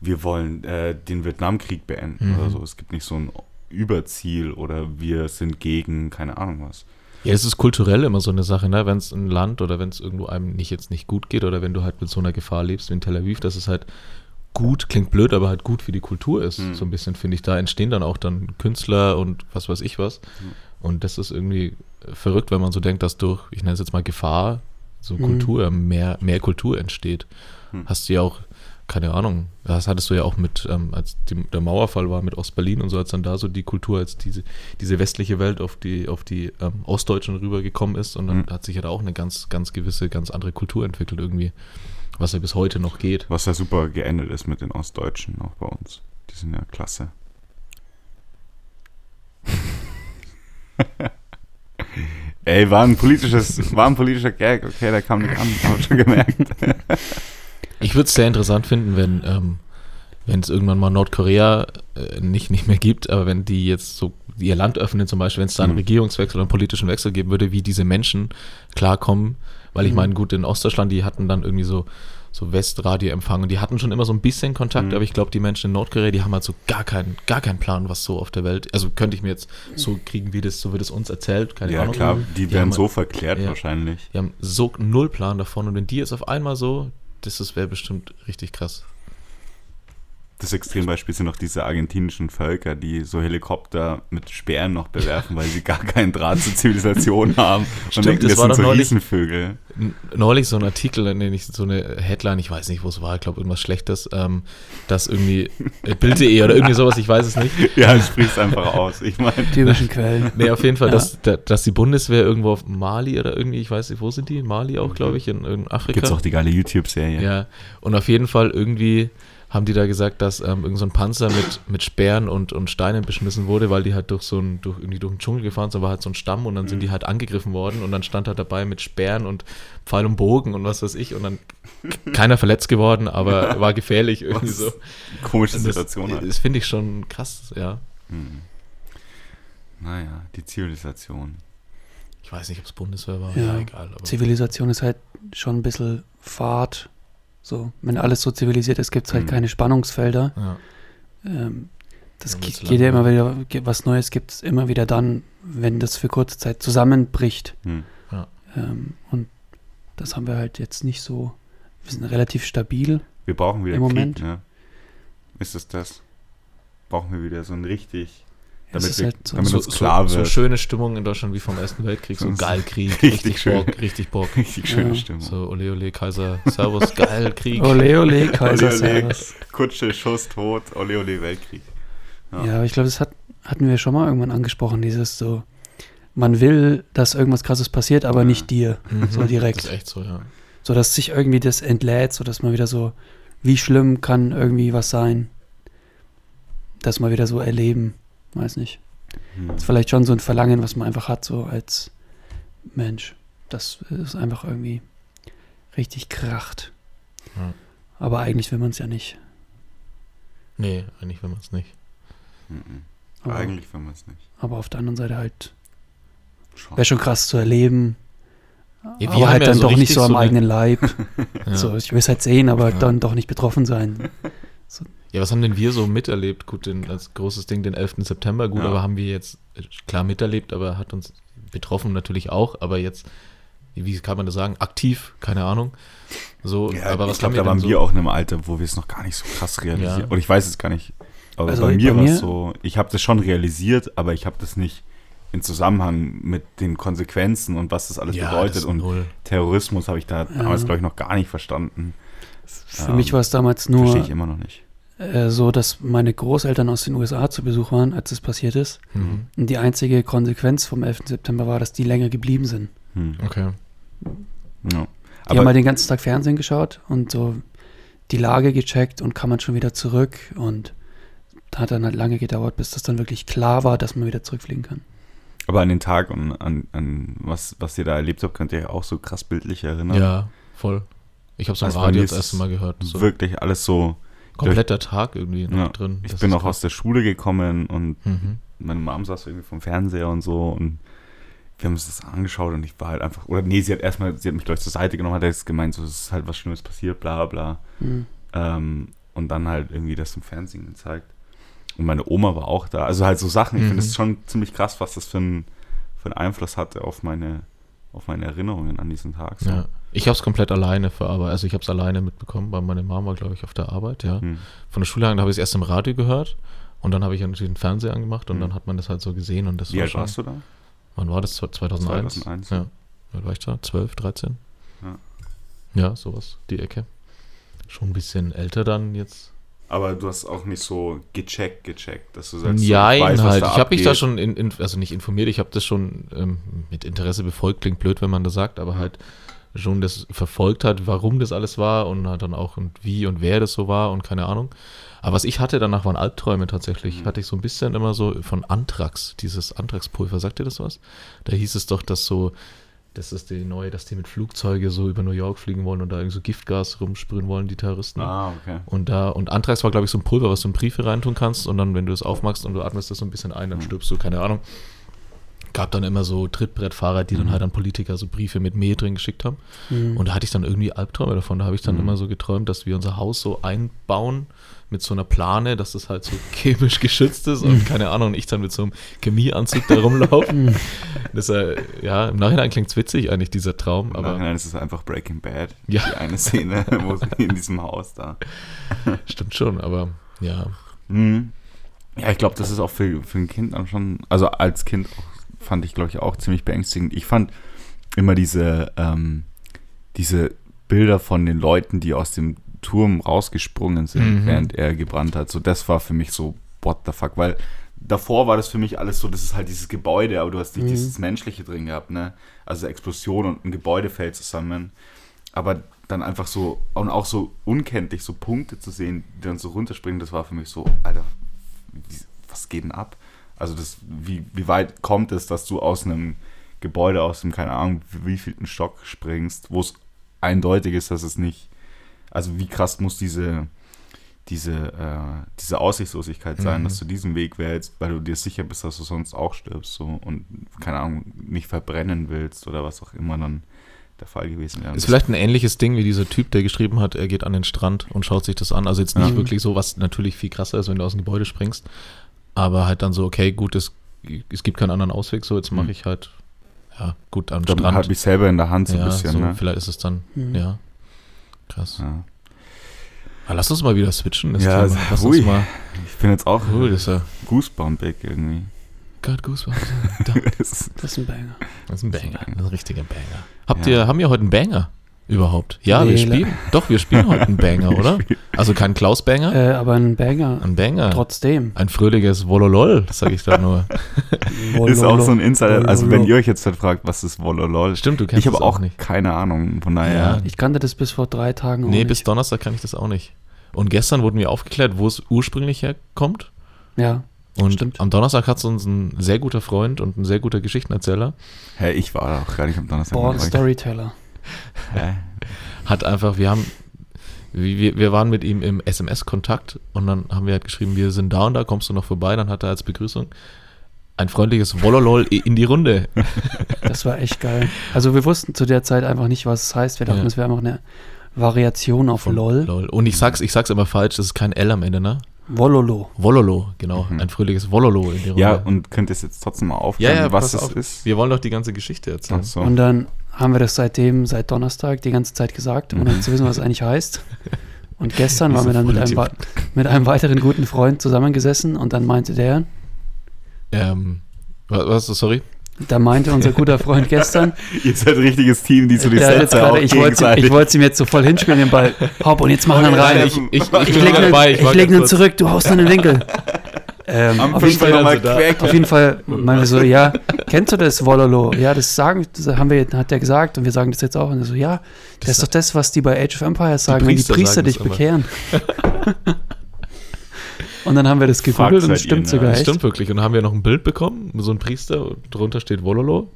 Speaker 3: wir wollen äh, den Vietnamkrieg beenden
Speaker 2: Mhm.
Speaker 3: oder so. Es gibt nicht so ein Überziel oder wir sind gegen, keine Ahnung was.
Speaker 2: Ja, es ist kulturell immer so eine Sache, ne? Wenn es ein Land oder wenn es irgendwo einem nicht jetzt nicht gut geht oder wenn du halt mit so einer Gefahr lebst wie in Tel Aviv, dass es halt gut, klingt blöd, aber halt gut für die Kultur ist.
Speaker 3: Mhm.
Speaker 2: So ein bisschen, finde ich. Da entstehen dann auch dann Künstler und was weiß ich was. Und das ist irgendwie verrückt, wenn man so denkt, dass durch, ich nenne es jetzt mal Gefahr, so
Speaker 1: Mhm.
Speaker 2: Kultur, mehr, mehr Kultur entsteht.
Speaker 3: Mhm.
Speaker 2: Hast du ja auch, keine Ahnung, das hattest du ja auch mit, ähm, als die, der Mauerfall war mit Ostberlin und so, als dann da so die Kultur, als diese, diese westliche Welt auf die, auf die ähm, Ostdeutschen rübergekommen ist und dann
Speaker 3: Mhm.
Speaker 2: hat sich ja da auch eine ganz, ganz gewisse, ganz andere Kultur entwickelt irgendwie, was ja bis heute noch geht.
Speaker 3: Was ja super geendet ist mit den Ostdeutschen, auch bei uns. Die sind ja klasse. Ey, war ein politisches, war ein politischer Gag, okay, der kam nicht an, hab schon gemerkt.
Speaker 2: Ich würde es sehr interessant finden, wenn ähm, wenn es irgendwann mal Nordkorea äh, nicht, nicht mehr gibt, aber wenn die jetzt so ihr Land öffnen, zum Beispiel, wenn es da einen
Speaker 3: Mhm.
Speaker 2: Regierungswechsel oder einen politischen Wechsel geben würde, wie diese Menschen klarkommen. Weil ich
Speaker 1: Mhm.
Speaker 2: meine, gut, in Ostdeutschland, die hatten dann irgendwie so, so Westradioempfang und die hatten schon immer so ein bisschen Kontakt,
Speaker 3: Mhm.
Speaker 2: aber ich glaube, die Menschen in Nordkorea, die haben halt so gar keinen, gar keinen Plan, was so auf der Welt, also könnte ich mir jetzt so kriegen, wie das, so wird es uns erzählt, keine
Speaker 3: ja,
Speaker 2: Ahnung.
Speaker 3: klar, die
Speaker 2: Die
Speaker 3: werden so verklärt
Speaker 2: ja.
Speaker 3: wahrscheinlich.
Speaker 2: Die haben so null Plan davon und wenn die jetzt auf einmal so, das wäre bestimmt richtig krass.
Speaker 3: Das Extrembeispiel sind noch diese argentinischen Völker, die so Helikopter mit Speeren noch bewerfen, weil sie gar keinen Draht zur Zivilisation haben. Und
Speaker 2: Stimmt,
Speaker 3: denken,
Speaker 2: das
Speaker 3: das
Speaker 2: war
Speaker 3: sind
Speaker 2: doch
Speaker 3: so
Speaker 2: neulich-
Speaker 3: Riesenvögel.
Speaker 2: Neulich so ein Artikel, in dem ich so eine Headline, ich weiß nicht, wo es war, ich glaube irgendwas Schlechtes, ähm, dass irgendwie äh, Bild.de oder irgendwie sowas, ich weiß es nicht.
Speaker 3: Ja, sprich's einfach aus. Ich meine,
Speaker 1: Typischen Quellen.
Speaker 2: Nee, auf jeden Fall,
Speaker 1: Ja.
Speaker 2: dass, da- dass die Bundeswehr irgendwo auf Mali oder irgendwie, ich weiß nicht, wo sind die? Mali auch, glaube ich, in, in Afrika.
Speaker 3: gibt's auch die geile YouTube-Serie.
Speaker 2: Ja, und auf jeden Fall irgendwie haben die da gesagt, dass ähm, irgend so ein Panzer mit, mit Speeren und, und Steinen beschmissen wurde, weil die halt durch so ein, durch, irgendwie durch den Dschungel gefahren sind, war halt so ein Stamm und dann sind die halt angegriffen worden und dann stand halt dabei mit Speeren und Pfeil und Bogen und was weiß ich und dann keiner verletzt geworden, aber war gefährlich irgendwie
Speaker 3: Was
Speaker 2: so.
Speaker 3: Komische
Speaker 2: Und das
Speaker 3: Situation halt.
Speaker 2: das finde ich schon krass, ja.
Speaker 3: Hm. Naja, die Zivilisation.
Speaker 2: Ich weiß nicht, ob es Bundeswehr war,
Speaker 1: Ja.
Speaker 2: ja, egal. Aber
Speaker 1: Zivilisation ist halt schon ein bisschen Fahrt. So, wenn alles so zivilisiert ist, gibt es halt
Speaker 3: Mhm.
Speaker 1: keine Spannungsfelder.
Speaker 2: ja.
Speaker 1: Ähm, das
Speaker 2: Ja,
Speaker 1: ge-
Speaker 2: wird's
Speaker 1: geht ja immer wieder, was Neues gibt es immer wieder dann, wenn das für kurze Zeit zusammenbricht.
Speaker 3: Hm.
Speaker 1: Ähm, und das haben wir halt jetzt nicht so. Wir sind relativ stabil.
Speaker 3: Wir brauchen wieder
Speaker 1: Im
Speaker 3: Krieg,
Speaker 1: Moment.
Speaker 3: ne? Ist es das? Brauchen wir wieder so einen richtig damit
Speaker 1: ist
Speaker 3: wir-
Speaker 1: halt so,
Speaker 3: damit
Speaker 2: So,
Speaker 3: klar
Speaker 2: so, so
Speaker 3: wird.
Speaker 2: schöne Stimmung in Deutschland wie vom Ersten Weltkrieg. So
Speaker 3: So-
Speaker 2: geil Krieg,
Speaker 3: richtig
Speaker 2: richtig,
Speaker 3: schön.
Speaker 2: Bock, richtig Bock.
Speaker 3: Richtig schöne
Speaker 1: Ja.
Speaker 3: Stimmung.
Speaker 2: So ole ole Kaiser, Servus, geil Krieg.
Speaker 1: Ole, ole, Kaiser,
Speaker 3: Ole, ole.
Speaker 1: Servus.
Speaker 3: Kutsche, Schuss, Tod, ole ole Weltkrieg. Ja.
Speaker 1: Ja, aber ich glaube, das hat, hatten wir schon mal irgendwann angesprochen, dieses so, man will, dass irgendwas krasses passiert, aber
Speaker 3: Ja.
Speaker 1: nicht dir.
Speaker 2: Mhm.
Speaker 1: So direkt.
Speaker 2: Das ist echt so, ja.
Speaker 1: So, dass sich irgendwie das entlädt, so dass man wieder so, wie schlimm kann irgendwie was sein? Das mal wieder so erleben. Weiß nicht.
Speaker 3: Hm.
Speaker 1: Das ist vielleicht schon so ein Verlangen, was man einfach hat, so als Mensch. Das ist einfach irgendwie richtig kracht.
Speaker 2: Ja.
Speaker 1: Aber eigentlich will man es ja nicht.
Speaker 2: Nee, eigentlich will man es nicht.
Speaker 3: Mhm.
Speaker 1: Aber,
Speaker 3: Eigentlich will man es nicht.
Speaker 1: aber auf der anderen Seite halt, wäre schon krass zu erleben.
Speaker 2: wir
Speaker 1: aber halt
Speaker 2: ja
Speaker 1: dann
Speaker 2: so
Speaker 1: doch nicht so am
Speaker 2: so
Speaker 1: eigenen Leib.
Speaker 2: Ja.
Speaker 1: So, ich will es halt sehen, aber
Speaker 2: Ja.
Speaker 1: dann doch nicht betroffen sein.
Speaker 2: ja, was haben denn wir so miterlebt? Gut, den, als großes Ding den 11. September, gut,
Speaker 3: Ja.
Speaker 2: aber haben wir jetzt äh, klar miterlebt, aber hat uns betroffen natürlich auch, aber jetzt, wie kann man das sagen, aktiv, keine Ahnung. So,
Speaker 3: Ja,
Speaker 2: aber was
Speaker 3: ich glaube, da waren wir
Speaker 2: so?
Speaker 3: auch in einem Alter, wo wir es noch gar nicht so krass realisieren.
Speaker 2: Ja.
Speaker 3: Und ich weiß es gar nicht. Aber
Speaker 1: Also
Speaker 3: bei mir
Speaker 1: bei
Speaker 3: war
Speaker 1: mir-
Speaker 3: es so, ich habe das schon realisiert, aber ich habe das nicht in Zusammenhang mit den Konsequenzen und was das alles
Speaker 2: ja,
Speaker 3: bedeutet.
Speaker 2: das
Speaker 3: Und
Speaker 2: null.
Speaker 3: Terrorismus habe ich da damals,
Speaker 1: Ja.
Speaker 3: glaube ich, noch gar nicht verstanden.
Speaker 1: Für
Speaker 3: Ähm,
Speaker 1: mich war es damals
Speaker 3: Verstehe
Speaker 1: nur
Speaker 3: ich immer noch nicht.
Speaker 1: Äh, so, dass meine Großeltern aus den USA zu Besuch waren, als es passiert ist.
Speaker 2: Mhm.
Speaker 1: Und die einzige Konsequenz vom 11. September war, dass die länger geblieben sind.
Speaker 3: Hm.
Speaker 2: Okay.
Speaker 3: Ja.
Speaker 1: Die haben
Speaker 3: Aber
Speaker 1: halt den ganzen Tag Fernsehen geschaut und so die Lage gecheckt und kam man schon wieder zurück und hat dann halt lange gedauert, bis das dann wirklich klar war, dass man wieder zurückfliegen kann.
Speaker 3: Aber an den Tag und an, an was, was ihr da erlebt habt, könnt ihr ja auch so krass bildlich erinnern.
Speaker 2: Ja, voll. Ich habe es am
Speaker 3: Also
Speaker 2: Radio das erste Mal gehört. So
Speaker 3: Wirklich alles so.
Speaker 2: Kompletter Tag irgendwie noch
Speaker 3: Ja,
Speaker 2: drin.
Speaker 3: Ich
Speaker 2: Das
Speaker 3: bin
Speaker 2: ist
Speaker 3: auch aus der Schule gekommen und
Speaker 2: krass. Mhm.
Speaker 3: meine Mom saß irgendwie vom Fernseher und so und wir haben uns das angeschaut und ich war halt einfach, oder nee, sie hat erstmal, sie hat mich gleich zur Seite genommen, hat jetzt gemeint, so, es ist halt was Schlimmes passiert, bla bla.
Speaker 1: Mhm.
Speaker 3: Ähm, und dann halt irgendwie das im Fernsehen gezeigt. Und meine Oma war auch da. Also halt so Sachen, ich
Speaker 2: Mhm.
Speaker 3: finde es schon ziemlich krass, was das für, ein, für einen Einfluss hatte auf meine, auf meine Erinnerungen an diesen Tag. So.
Speaker 2: Ja. Ich habe es komplett alleine verarbeitet. Also ich habe es alleine mitbekommen, weil meine Mama, glaube ich, auf der Arbeit, ja.
Speaker 3: Hm.
Speaker 2: Von der Schule an habe ich es erst im Radio gehört und dann habe ich natürlich den Fernseher angemacht und
Speaker 3: Mhm.
Speaker 2: dann hat man das halt so gesehen und das
Speaker 3: Wie
Speaker 2: war
Speaker 3: alt
Speaker 2: schon.
Speaker 3: warst du da?
Speaker 2: Wann war das? 2001?
Speaker 3: 2001.
Speaker 2: Ja. Wie alt war ich da? 12, 13?
Speaker 3: Ja.
Speaker 2: Ja, sowas, die Ecke. Schon ein bisschen älter dann jetzt.
Speaker 3: Aber du hast auch nicht so gecheckt, gecheckt, dass du sagst,
Speaker 2: Ja,
Speaker 3: so, ich weiß, was
Speaker 2: halt. Ich habe mich da schon, in, in, also nicht informiert, ich habe das schon ähm, mit Interesse befolgt. Klingt blöd, wenn man das sagt, aber halt schon das verfolgt hat, warum das alles war und dann auch und wie und wer das so war und keine Ahnung. Aber was ich hatte danach waren Albträume tatsächlich.
Speaker 3: Mhm.
Speaker 2: Hatte ich so ein bisschen immer so von Anthrax, dieses Anthraxpulver. Sagt ihr das was? Da hieß es doch, dass so, das ist die neue, dass die mit Flugzeuge so über New York fliegen wollen und da irgendwie so Giftgas rumsprühen wollen, die Terroristen.
Speaker 3: Ah, okay.
Speaker 2: Und da, und Anthrax war, glaube ich, so ein Pulver, was du in Briefe reintun kannst und dann, wenn du es aufmachst und du atmest das so ein bisschen ein, dann
Speaker 3: Mhm.
Speaker 2: stirbst du, keine Ahnung. Gab dann immer so Trittbrettfahrer, die
Speaker 3: Mhm.
Speaker 2: dann halt an Politiker so Briefe mit Mehl drin geschickt haben.
Speaker 1: Mhm.
Speaker 2: Und da hatte ich dann irgendwie Albträume davon. Da habe ich dann
Speaker 3: Mhm.
Speaker 2: immer so geträumt, dass wir unser Haus so einbauen mit so einer Plane, dass das halt so chemisch geschützt ist
Speaker 3: Mhm.
Speaker 2: und keine Ahnung, und ich dann mit so einem Chemieanzug da rumlaufe.
Speaker 1: Mhm.
Speaker 2: das, äh, ja, im Nachhinein klingt es witzig eigentlich, dieser Traum,
Speaker 3: Im
Speaker 2: aber
Speaker 3: Nachhinein ist es einfach Breaking Bad.
Speaker 2: Ja.
Speaker 3: Die eine Szene, wo sie in diesem Haus da.
Speaker 2: stimmt schon, aber ja.
Speaker 3: Mhm. Ja, ich glaube, das ist auch für, für ein Kind dann schon, also als Kind auch, fand ich, glaube ich, auch ziemlich beängstigend. Ich fand immer diese, ähm, diese Bilder von den Leuten, die aus dem Turm rausgesprungen sind,
Speaker 2: Mhm.
Speaker 3: während er gebrannt hat. So, das war für mich so, what the fuck, weil davor war das für mich alles so, das ist halt dieses Gebäude, aber du hast nicht
Speaker 1: Mhm.
Speaker 3: dieses Menschliche drin gehabt, ne? Also Explosion und ein Gebäude fällt zusammen. Aber dann einfach so, und auch so unkenntlich so Punkte zu sehen, die dann so runterspringen, das war für mich so, Alter, was geht denn ab? Also das, wie, wie weit kommt es, dass du aus einem Gebäude, aus dem, keine Ahnung, wie vielten Stock springst, wo es eindeutig ist, dass es nicht, also wie krass muss diese, diese, äh, diese Aussichtslosigkeit sein,
Speaker 2: Mhm.
Speaker 3: dass du diesen Weg wählst, weil du dir sicher bist, dass du sonst auch stirbst so und, keine Ahnung, nicht verbrennen willst oder was auch immer dann der Fall gewesen wäre.
Speaker 2: Ist vielleicht ein ähnliches Ding wie dieser Typ, der geschrieben hat, er geht an den Strand und schaut sich das an. Also jetzt nicht
Speaker 1: Ja.
Speaker 2: wirklich so, was natürlich viel krasser ist, wenn du aus dem Gebäude springst. Aber halt dann so, okay, gut, es, es gibt keinen anderen Ausweg, so jetzt mache
Speaker 3: Mhm.
Speaker 2: ich halt, ja, gut, am
Speaker 3: Dann
Speaker 2: Strand.
Speaker 3: habe ich selber in der Hand so ein
Speaker 2: ja,
Speaker 3: bisschen,
Speaker 2: so,
Speaker 3: ne?
Speaker 2: vielleicht ist es dann,
Speaker 1: Mhm.
Speaker 2: ja, krass.
Speaker 3: Ja.
Speaker 2: Aber lass uns mal wieder switchen. Das
Speaker 3: Ja,
Speaker 2: Thema. Lass
Speaker 3: ui.
Speaker 2: uns mal,
Speaker 3: Ich bin jetzt auch
Speaker 2: cool, ist ja,
Speaker 3: goosebumpig irgendwie.
Speaker 2: got goosebumps. Da.
Speaker 3: Das ist-
Speaker 1: Das ist ein Banger.
Speaker 2: Das ist ein Banger, ein richtiger Banger. Habt
Speaker 3: Ja.
Speaker 2: ihr, haben wir heute einen Banger überhaupt? Ja, wir
Speaker 1: Nee,
Speaker 2: spielen. Doch, wir spielen heute einen Banger, oder? Also kein Klaus-Banger,
Speaker 1: Äh, aber ein Banger.
Speaker 2: ein Banger.
Speaker 1: Trotzdem.
Speaker 2: Ein fröhliches Wololol, sag ich da nur.
Speaker 3: ist auch so ein Insider. Also wenn ihr euch jetzt halt fragt, was ist Wololol?
Speaker 2: Stimmt, du kennst
Speaker 3: Ich habe
Speaker 2: das
Speaker 3: auch
Speaker 2: auch nicht.
Speaker 3: keine Ahnung. Von daher.
Speaker 2: Ja.
Speaker 1: Ich kannte das bis vor drei Tagen auch
Speaker 2: Nee,
Speaker 1: nicht.
Speaker 2: bis Donnerstag kann ich das auch nicht. Und gestern wurden wir aufgeklärt, wo es ursprünglich herkommt.
Speaker 1: Ja,
Speaker 2: Und
Speaker 1: Stimmt.
Speaker 2: am Donnerstag hat es uns ein sehr guter Freund und ein sehr guter Geschichtenerzähler,
Speaker 3: Hä, ich war da auch gar nicht am Donnerstag. Euch.
Speaker 1: Storyteller.
Speaker 2: Hat einfach, wir haben, wir, wir waren mit ihm im SMS-Kontakt und dann haben wir halt geschrieben, wir sind da und da, kommst du noch vorbei? Dann hat er als Begrüßung ein freundliches Wololol in die Runde.
Speaker 1: Das war echt geil. Also wir wussten zu der Zeit einfach nicht, was es heißt. Wir dachten,
Speaker 2: Ja.
Speaker 1: es wäre einfach eine Variation auf
Speaker 2: Von
Speaker 1: LOL.
Speaker 2: Lol. Und ich sag's, ich sag's immer falsch, das ist kein L am Ende, ne?
Speaker 1: Wololo.
Speaker 2: Wololo, genau.
Speaker 3: Mhm.
Speaker 2: Ein fröhliches Wololo in die Runde.
Speaker 3: Ja, und könnt ihr es jetzt trotzdem mal
Speaker 2: ja,
Speaker 3: aufklären,
Speaker 2: ja,
Speaker 3: was
Speaker 2: pass
Speaker 3: es
Speaker 2: auf.
Speaker 3: ist?
Speaker 2: Wir wollen doch die ganze Geschichte erzählen.
Speaker 3: So.
Speaker 1: Und dann haben wir das seitdem, seit Donnerstag, die ganze Zeit gesagt, ohne
Speaker 3: Mhm.
Speaker 1: zu wissen, was es eigentlich heißt. Und gestern waren wir dann mit einem, mit einem weiteren guten Freund zusammengesessen und dann meinte der,
Speaker 2: Ähm, was, was, sorry?
Speaker 1: da meinte unser guter Freund gestern,
Speaker 3: Ihr seid ein richtiges Team, die so die Sätze auch
Speaker 1: gerade, ich wollte ich wollte ihm jetzt so voll hinspielen, den Ball. Hopp, und jetzt machen wir ihn rein.
Speaker 2: ich, ich, ich,
Speaker 1: Ich leg
Speaker 2: dabei,
Speaker 1: ich
Speaker 2: war
Speaker 1: leg ihn zurück, du haust in den Winkel. Ähm,
Speaker 3: Am
Speaker 1: auf, jeden Fall,
Speaker 2: da.
Speaker 3: quäken.
Speaker 1: auf jeden Fall meinen wir so, ja, kennst du das Wololo? Ja, das sagen, das haben wir, hat der gesagt und wir sagen das jetzt auch. Und er so, ja, das,
Speaker 2: Das
Speaker 1: ist doch das, was die bei Age of Empires sagen, wenn die
Speaker 2: Priester
Speaker 1: dich
Speaker 2: das
Speaker 1: bekehren. und dann haben wir das gegoogelt und es
Speaker 3: seid
Speaker 1: stimmt
Speaker 3: ihr,
Speaker 1: sogar
Speaker 3: ne?
Speaker 2: Das
Speaker 1: echt.
Speaker 2: stimmt wirklich. Und dann haben wir noch ein Bild bekommen, so ein Priester, drunter steht Wololo.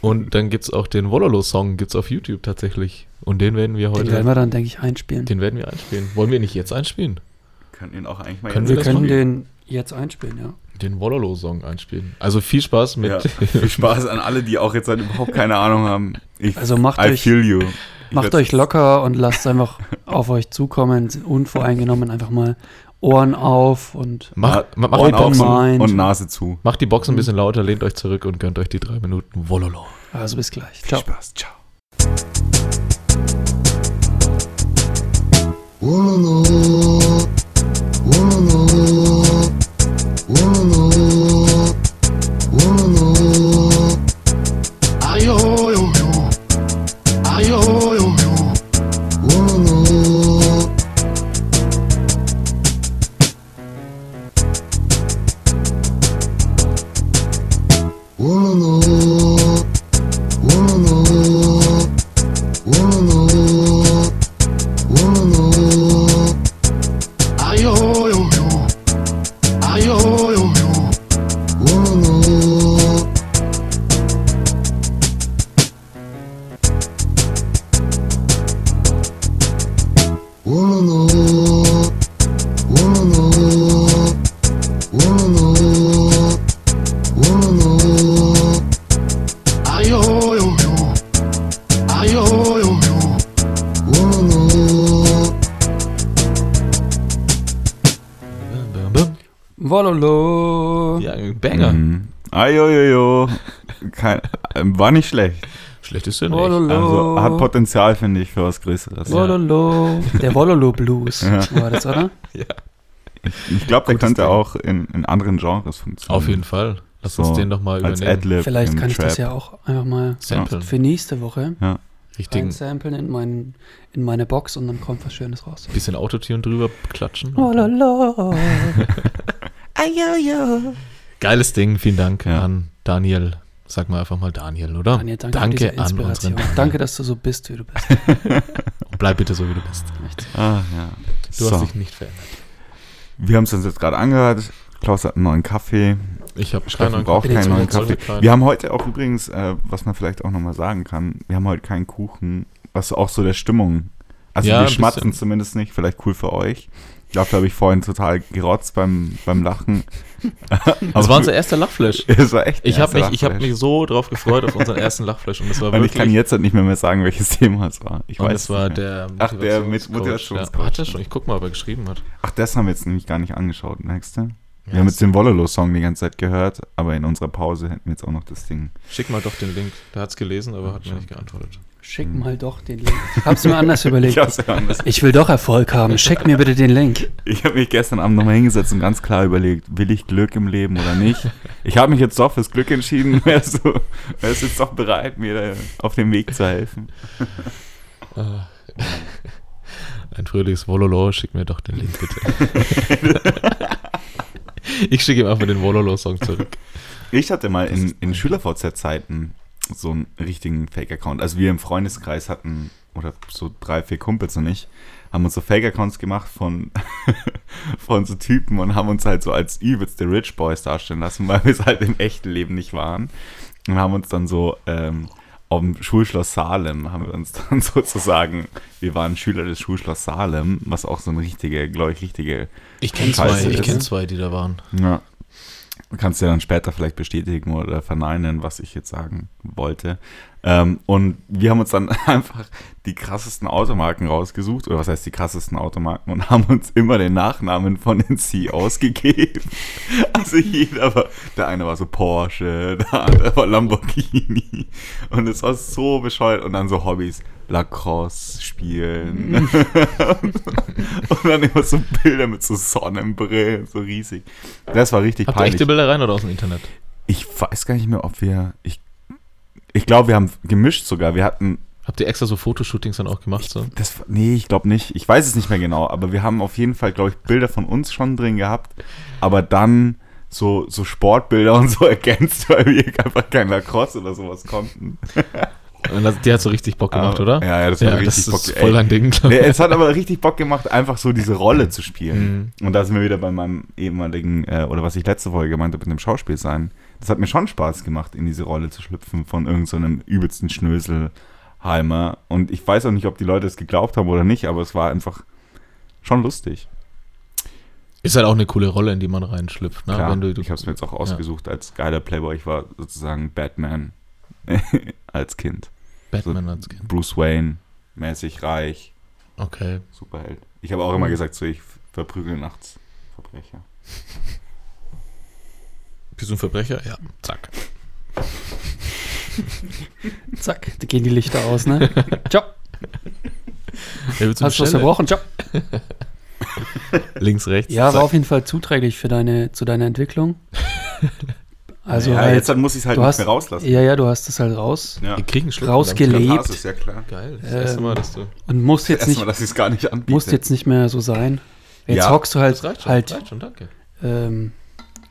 Speaker 2: Und dann gibt es auch den Wololo-Song, gibt es auf YouTube tatsächlich. Und den werden wir
Speaker 1: Den
Speaker 2: heute,
Speaker 1: werden wir dann, denke ich, einspielen.
Speaker 2: den werden wir einspielen. Wollen wir nicht jetzt einspielen?
Speaker 3: Können ihn auch eigentlich mal
Speaker 2: Können
Speaker 1: wir
Speaker 2: das
Speaker 1: können den jetzt einspielen, ja.
Speaker 2: Den Wololo-Song einspielen. Also viel Spaß mit.
Speaker 3: Ja. Viel Spaß an alle, die auch jetzt halt überhaupt keine Ahnung haben. Ich,
Speaker 1: Also macht
Speaker 3: I
Speaker 1: euch-
Speaker 3: feel you. Ich
Speaker 1: Macht euch locker und lasst einfach auf euch zukommen, unvoreingenommen, einfach mal Ohren auf und
Speaker 2: Mach, ma- mach,
Speaker 3: Ohren auf
Speaker 2: Box,
Speaker 1: Mind.
Speaker 3: und Nase zu.
Speaker 2: macht die Box ein bisschen lauter, lehnt euch zurück und gönnt euch die drei Minuten Wololo.
Speaker 1: also bis gleich.
Speaker 3: Viel
Speaker 1: Ciao.
Speaker 3: Spaß. Ciao. We're war nicht schlecht.
Speaker 2: Schlecht ist ja nicht.
Speaker 1: Wololo.
Speaker 3: Also hat Potenzial, finde ich, für was Größeres.
Speaker 2: Ja.
Speaker 1: Wololo. Der Wololo Blues
Speaker 3: Ja.
Speaker 1: war das, oder?
Speaker 3: Ich glaube, der könnte
Speaker 2: Ding.
Speaker 3: auch in, in anderen Genres funktionieren.
Speaker 2: Auf jeden Fall. Lass
Speaker 3: So,
Speaker 2: uns den doch mal
Speaker 3: Als
Speaker 2: übernehmen.
Speaker 1: Vielleicht kann ich das ja auch einfach mal
Speaker 2: Samplen.
Speaker 1: für nächste Woche
Speaker 2: Richtigen
Speaker 1: samplen in, mein, in meine Box und dann kommt was Schönes raus.
Speaker 2: bisschen Autotune drüber klatschen.
Speaker 1: Wololo.
Speaker 2: Geiles Ding, vielen Dank
Speaker 3: Ja.
Speaker 2: an Daniel. Sag mal einfach mal Daniel, oder?
Speaker 1: Daniel, danke, für
Speaker 2: danke
Speaker 1: diese
Speaker 2: an
Speaker 1: Inspiration.
Speaker 2: unseren
Speaker 1: Danke, dass du so bist, wie du bist.
Speaker 2: Und bleib bitte so, wie du bist.
Speaker 3: Ah, ja.
Speaker 2: Du
Speaker 3: so.
Speaker 2: hast dich nicht verändert.
Speaker 3: Wir haben es uns jetzt gerade angehört. Klaus hat einen neuen Kaffee.
Speaker 2: Ich habe
Speaker 3: Steffen braucht keinen neuen Kaffee.
Speaker 2: Keinen.
Speaker 3: Wir haben heute auch übrigens, äh, was man vielleicht auch nochmal sagen kann, wir haben heute keinen Kuchen, was auch so der Stimmung. Also
Speaker 2: Ja,
Speaker 3: wir schmatzen
Speaker 2: bisschen.
Speaker 3: zumindest nicht, vielleicht cool für euch. Dafür habe ich vorhin total gerotzt beim, beim Lachen.
Speaker 2: Das war unser erster Lachflash.
Speaker 3: Es war echt
Speaker 2: Ich habe mich, ich hab mich so drauf gefreut auf unseren ersten Lachflash und das war
Speaker 3: Und ich
Speaker 2: wirklich.
Speaker 3: kann jetzt halt nicht mehr, mehr sagen, welches Thema es war. Ich
Speaker 2: und
Speaker 3: weiß
Speaker 2: das war der
Speaker 3: Ach, der mit
Speaker 2: Motivationscoach. Ja, hat er schon. Ich guck mal, ob er geschrieben hat.
Speaker 3: Ach, das haben wir jetzt nämlich gar nicht angeschaut, merkst du? Wir
Speaker 2: Ja,
Speaker 3: haben jetzt den Wololo-Song die ganze Zeit gehört, aber in unserer Pause hätten wir jetzt auch noch das Ding.
Speaker 2: Schick mal doch den Link. Der hat's gelesen, aber hat mir nicht geantwortet.
Speaker 1: Schick mal doch den Link. Hab's mir anders überlegt.
Speaker 3: ja anders.
Speaker 1: Ich will doch Erfolg haben. Schick mir bitte den Link.
Speaker 3: Ich habe mich gestern Abend nochmal hingesetzt und ganz klar überlegt, will ich Glück im Leben oder nicht? Ich habe mich jetzt doch fürs Glück entschieden. Wärst du wärst jetzt doch bereit, mir da auf dem Weg zu helfen?
Speaker 2: Ein fröhliches Wololo, schick mir doch den Link bitte. ich schicke ihm einfach den Wololo-Song zurück.
Speaker 3: Ich hatte mal in, in Schüler-VZ-Zeiten so einen richtigen Fake-Account. Also wir im Freundeskreis hatten, oder so drei, vier Kumpels und ich, haben uns so Fake-Accounts gemacht von, von so Typen und haben uns halt so als übelste Rich Boys darstellen lassen, weil wir es halt im echten Leben nicht waren. Und haben uns dann so ähm, auf dem Schulschloss Salem, haben wir uns dann sozusagen, wir waren Schüler des Schulschloss Salem, was auch so eine richtige, glaube ich, richtige
Speaker 2: Ich kenne zwei, ich kenne zwei, die da waren.
Speaker 3: ja. Kannst ja dann später vielleicht bestätigen oder verneinen, was ich jetzt sagen wollte. Ähm, und wir haben uns dann einfach die krassesten Automarken rausgesucht, oder was heißt die krassesten Automarken, und haben uns immer den Nachnamen von den CEOs gegeben. Also jeder war, der eine war so Porsche, der andere war Lamborghini. Und es war so bescheuert. Und dann so Hobbys, Lacrosse spielen. und dann immer so Bilder mit so Sonnenbrillen, so riesig. Das war richtig
Speaker 2: Habt ihr echte Bilder rein oder aus dem Internet?
Speaker 3: Ich weiß gar nicht mehr, ob wir. Ich, ich glaube, wir haben gemischt sogar. Wir hatten.
Speaker 2: Habt ihr extra so Fotoshootings dann auch gemacht? So?
Speaker 3: Das, nee, ich glaube nicht. Ich weiß es nicht mehr genau. Aber wir haben auf jeden Fall, glaube ich, Bilder von uns schon drin gehabt. Aber dann so, so Sportbilder und so ergänzt, weil wir einfach kein Lacrosse oder sowas konnten.
Speaker 2: Die hat so richtig Bock gemacht,
Speaker 3: Aber-
Speaker 2: oder?
Speaker 3: Ja, ja, das war richtig
Speaker 2: das
Speaker 3: Bock.
Speaker 2: ist voll
Speaker 3: Ey.
Speaker 2: dein Ding,
Speaker 3: Nee,
Speaker 2: ich.
Speaker 3: es hat aber richtig Bock gemacht, einfach so diese Rolle zu spielen. Und da sind wir wieder bei meinem ehemaligen, äh, oder was ich letzte Folge gemeint habe, mit dem Schauspiel sein. Das hat mir schon Spaß gemacht, in diese Rolle zu schlüpfen von irgendeinem so übelsten Schnöselheimer. Und ich weiß auch nicht, ob die Leute es geglaubt haben oder nicht, aber es war einfach schon lustig.
Speaker 2: Ist halt auch eine coole Rolle, in die man reinschlüpft. Ne?
Speaker 3: Klar,
Speaker 2: du, du,
Speaker 3: ich habe es mir jetzt auch ausgesucht als geiler Playboy. Ich war sozusagen Batman als Kind.
Speaker 2: Batman als Kind.
Speaker 3: Bruce Wayne, mäßig reich,
Speaker 2: Okay.
Speaker 3: Superheld. Ich habe auch immer gesagt, so ich verprügel nachts Verbrecher.
Speaker 2: Bist du ein Verbrecher? Ja. Zack.
Speaker 1: Zack, da gehen die Lichter aus, ne? Ciao.
Speaker 2: Ja,
Speaker 1: Hast du was verbrochen? Ciao.
Speaker 2: Links, rechts.
Speaker 1: Ja, war
Speaker 2: zack.
Speaker 1: auf jeden Fall zuträglich für deine, zu deiner Entwicklung. Also
Speaker 3: ja,
Speaker 1: halt,
Speaker 3: jetzt dann muss ich es halt nicht
Speaker 1: hast,
Speaker 3: mehr rauslassen.
Speaker 1: ja, ja, du hast es halt raus
Speaker 3: Ja.
Speaker 2: Die kriegen Schluck.
Speaker 1: Rausgelebt.
Speaker 3: Das ist ja klar.
Speaker 2: Geil. Das erste
Speaker 1: Ähm,
Speaker 2: Mal, dass du.
Speaker 1: und musst jetzt nicht,
Speaker 3: dass ich es gar nicht anbiete.
Speaker 1: musst jetzt nicht mehr so sein. Jetzt
Speaker 3: Ja,
Speaker 1: hockst du halt,
Speaker 2: Das reicht schon.
Speaker 1: halt
Speaker 2: reicht schon, danke.
Speaker 1: ähm,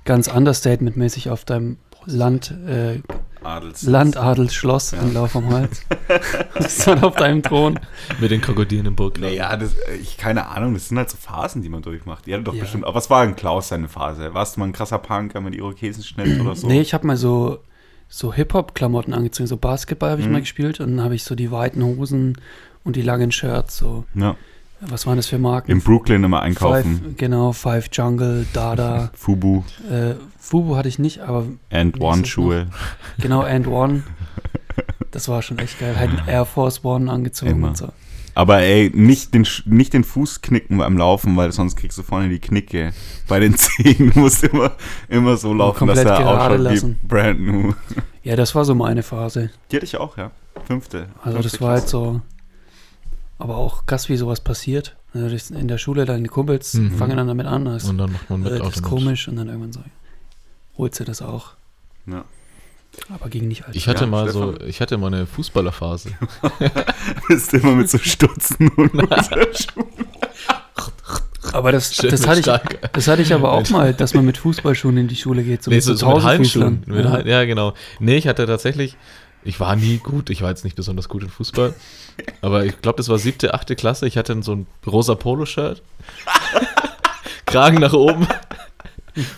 Speaker 1: ganz understatement-mäßig auf deinem Land, äh,
Speaker 3: Adels.
Speaker 1: Landadelsschloss
Speaker 3: Ja.
Speaker 1: in Lauf am Hals. Bist dann auf deinem Thron.
Speaker 2: Mit den Krokodilen im Burg.
Speaker 3: Naja, das, ich keine Ahnung, das sind halt so Phasen, die man durchmacht. Ihr hattet doch
Speaker 1: Ja.
Speaker 3: bestimmt. Aber was war denn Klaus seine Phase? Warst du mal ein krasser Punker mit Irokesenschnitt oder so?
Speaker 1: Nee, ich habe mal so, so Hip-Hop-Klamotten angezogen. So Basketball habe ich
Speaker 3: Mhm.
Speaker 1: mal gespielt und dann habe ich so die weiten Hosen und die langen Shirts. So,
Speaker 3: Ja.
Speaker 1: Was waren das für Marken?
Speaker 3: In Brooklyn immer einkaufen.
Speaker 1: Five, genau, Five Jungle, Dada.
Speaker 3: Fubu,
Speaker 1: äh, Fubu hatte ich nicht, aber
Speaker 3: and One Schuhe.
Speaker 1: genau, And One. Das war schon echt geil. Halt ein Air Force One angezogen
Speaker 3: Immer.
Speaker 1: und so.
Speaker 3: Aber ey, nicht den, nicht den Fuß knicken beim Laufen, weil sonst kriegst du vorne die Knicke. Bei den Zehen Du musst immer, immer so laufen, dass er
Speaker 1: gerade
Speaker 3: ausschaut
Speaker 1: lassen.
Speaker 3: wie brand new.
Speaker 1: Ja, das war so meine Phase.
Speaker 3: Die hatte ich auch, ja. Fünfte.
Speaker 1: Also
Speaker 3: Fünfte
Speaker 1: das war halt
Speaker 3: Klasse.
Speaker 1: so. Aber auch krass, wie sowas passiert. Also das- In der Schule deine Kumpels
Speaker 2: Mhm.
Speaker 1: fangen dann damit an. Das,
Speaker 2: Und dann macht man mit
Speaker 1: äh, das ist komisch und dann irgendwann so. Holt sie das auch.
Speaker 3: Ja.
Speaker 1: Aber ging nicht alt.
Speaker 2: Ich hatte
Speaker 3: Ja,
Speaker 2: mal so,
Speaker 3: Stefan?
Speaker 2: ich hatte mal eine Fußballerphase.
Speaker 3: Bist immer mit so Stutzen und Unterschuhen.
Speaker 1: Aber das,
Speaker 2: Schön
Speaker 1: das, hatte ich, das hatte ich aber auch mal, dass man mit Fußballschuhen in die Schule geht. So
Speaker 2: Nee,
Speaker 1: mit
Speaker 2: so, so mit. Halbschuhen. Mit
Speaker 1: Ja,
Speaker 2: genau. Nee, ich hatte tatsächlich, ich war nie gut, ich war jetzt nicht besonders gut in Fußball, aber ich glaube, das war siebte, achte Klasse. Ich hatte so ein rosa Poloshirt, Kragen nach oben,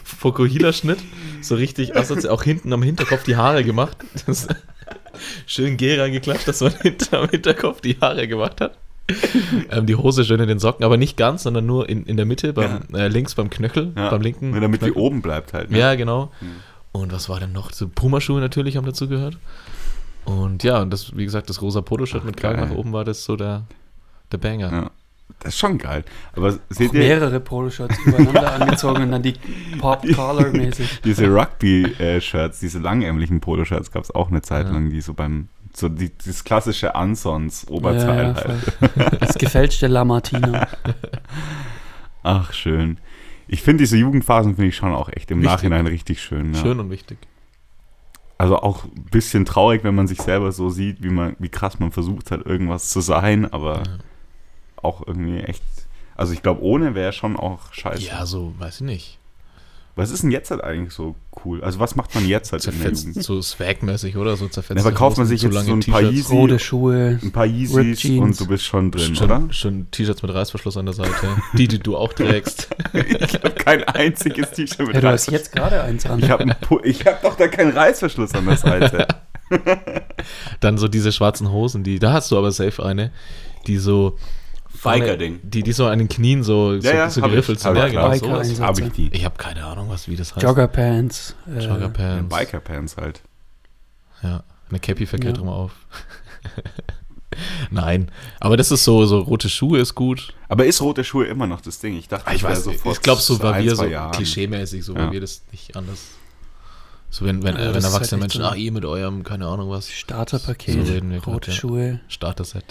Speaker 2: Fokuhila-Schnitt, so richtig assozi auch hinten am Hinterkopf die Haare gemacht. Das, schön Gel reingeklatscht, dass man hinter, am Hinterkopf die Haare gemacht hat. Ähm, die Hose schön in den Socken, aber nicht ganz, sondern nur in, in der Mitte, beim, äh, links beim Knöchel,
Speaker 3: Ja.
Speaker 2: beim linken.
Speaker 3: Nur damit die
Speaker 2: Knöchel.
Speaker 3: oben bleibt halt. Ne?
Speaker 2: Ja, genau.
Speaker 3: Mhm.
Speaker 2: Und was war denn noch? So Pumaschuhe natürlich haben dazu gehört. Und ja, und das, wie gesagt, das rosa Poloshirt mit Kragen nach oben war das so der, der Banger.
Speaker 3: Ja. Das ist schon geil. Aber seht
Speaker 1: Auch
Speaker 3: ihr,
Speaker 1: mehrere Poloshirts übereinander angezogen und dann die Pop-Collar-mäßig.
Speaker 3: diese Rugby-Shirts, diese langärmlichen Poloshirts gab es auch eine Zeit
Speaker 2: Ja.
Speaker 3: lang, die so beim, so die, dieses klassische Ansons-Oberteil
Speaker 1: Ja, ja,
Speaker 3: halt.
Speaker 1: Das gefälschte Lamartina.
Speaker 3: Ach, schön. Ich finde diese Jugendphasen finde ich schon auch echt im
Speaker 2: Wichtig.
Speaker 3: Nachhinein richtig schön. Ja.
Speaker 2: Schön und wichtig.
Speaker 3: Also auch ein bisschen traurig, wenn man sich selber so sieht, wie man, wie krass man versucht hat, irgendwas zu sein, aber
Speaker 2: Ja.
Speaker 3: auch irgendwie echt. Also ich glaube, ohne wäre schon auch scheiße.
Speaker 2: Ja, so, weiß ich nicht.
Speaker 3: Was ist denn jetzt halt eigentlich so cool? Also was macht man jetzt halt in der
Speaker 2: Zerfetzt,
Speaker 3: Jugend?
Speaker 2: so swagmäßig, oder? So zerfetzt.
Speaker 3: Ja, aber kauft man sich jetzt so ein paar Yeezy-
Speaker 1: Rote Schuhe.
Speaker 3: Ein paar Yeezys
Speaker 1: Jeans.
Speaker 3: und du bist schon drin,
Speaker 2: Schon,
Speaker 3: oder?
Speaker 2: schon T-Shirts mit Reißverschluss an der Seite. Die, die du auch trägst.
Speaker 3: ich habe kein einziges T-Shirt mit
Speaker 1: Ja, du hast
Speaker 3: Reißverschluss.
Speaker 1: jetzt gerade eins an.
Speaker 3: Ich habe hab doch da keinen Reißverschluss an der Seite.
Speaker 2: Dann so diese schwarzen Hosen, die, da hast du aber safe eine, die so.
Speaker 3: Biker-Ding.
Speaker 2: Die, die so an den Knien so, so,
Speaker 3: Ja, ja,
Speaker 2: so
Speaker 3: hab ich.
Speaker 2: geriffelt sind.
Speaker 3: Hab
Speaker 2: Ja,
Speaker 3: ich,
Speaker 2: genau,
Speaker 3: klar.
Speaker 2: sowas.
Speaker 3: Habe ich die.
Speaker 2: Ich habe keine Ahnung, was wie das heißt.
Speaker 1: Joggerpants. Äh,
Speaker 2: Joggerpants.
Speaker 3: Biker-Pants halt.
Speaker 2: Ja, eine Cappy verkehrt
Speaker 1: Ja.
Speaker 2: rum auf. Nein, aber das ist so, so rote Schuhe ist gut.
Speaker 3: Aber ist rote Schuhe immer noch das Ding? Ich dachte,
Speaker 2: Ich
Speaker 3: das wär
Speaker 2: weiß,
Speaker 3: so vor
Speaker 2: ich glaube, so war wir so
Speaker 3: Jahren.
Speaker 2: klischeemäßig, so
Speaker 3: Ja.
Speaker 2: war wir das nicht anders. So wenn, wenn,
Speaker 1: Ja,
Speaker 2: äh, wenn erwachsene
Speaker 1: halt
Speaker 2: Menschen,
Speaker 1: so-
Speaker 2: ach, ihr mit eurem, keine Ahnung was,
Speaker 1: Starterpaket,
Speaker 2: So reden wir grad,
Speaker 1: rote
Speaker 2: ja.
Speaker 1: Schuhe,
Speaker 2: Starter-Set,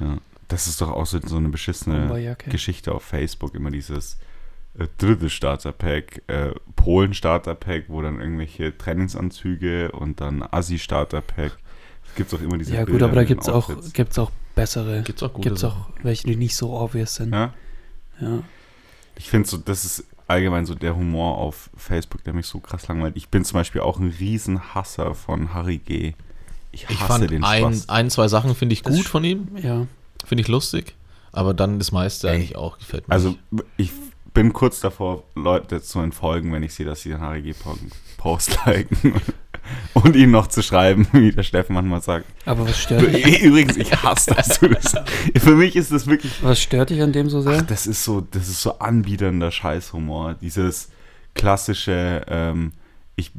Speaker 2: ja.
Speaker 3: Ja. Das ist doch auch so, so eine beschissene. Geschichte auf Facebook. Immer dieses äh, dritte Starterpack, äh, Polen-Starterpack, wo dann irgendwelche Trainingsanzüge und dann Assi-Starterpack. Es gibt auch immer diese
Speaker 1: Ja gut, aber da gibt es auch, gibt's auch bessere.
Speaker 2: Gibt's auch gute
Speaker 1: Gibt's auch
Speaker 2: Sachen.
Speaker 1: welche, die nicht so obvious sind.
Speaker 3: Ja?
Speaker 1: Ja.
Speaker 3: Ich finde so, das ist allgemein so der Humor auf Facebook, der mich so krass langweilt. Ich bin zum Beispiel auch ein Riesenhasser von Harry G. Ich hasse
Speaker 2: Ich fand
Speaker 3: den
Speaker 2: ein,
Speaker 3: Spaß.
Speaker 2: ein, zwei Sachen finde ich
Speaker 1: Das
Speaker 2: gut
Speaker 1: sch-
Speaker 2: von ihm,
Speaker 1: ja.
Speaker 2: Finde ich lustig, aber dann das meiste
Speaker 3: Ey.
Speaker 2: eigentlich auch gefällt mir
Speaker 3: Also
Speaker 2: nicht.
Speaker 3: ich bin kurz davor, Leute zu entfolgen, wenn ich sehe, dass sie den Harry G. Post liken und ihnen noch zu schreiben, wie der Steffen manchmal sagt.
Speaker 1: Aber was stört dich?
Speaker 3: Übrigens, ich hasse das. Für mich ist das wirklich
Speaker 1: Was stört dich an dem so sehr?
Speaker 3: Ach, das ist so, das ist so anbiedernder Scheißhumor. Dieses klassische, ähm, ich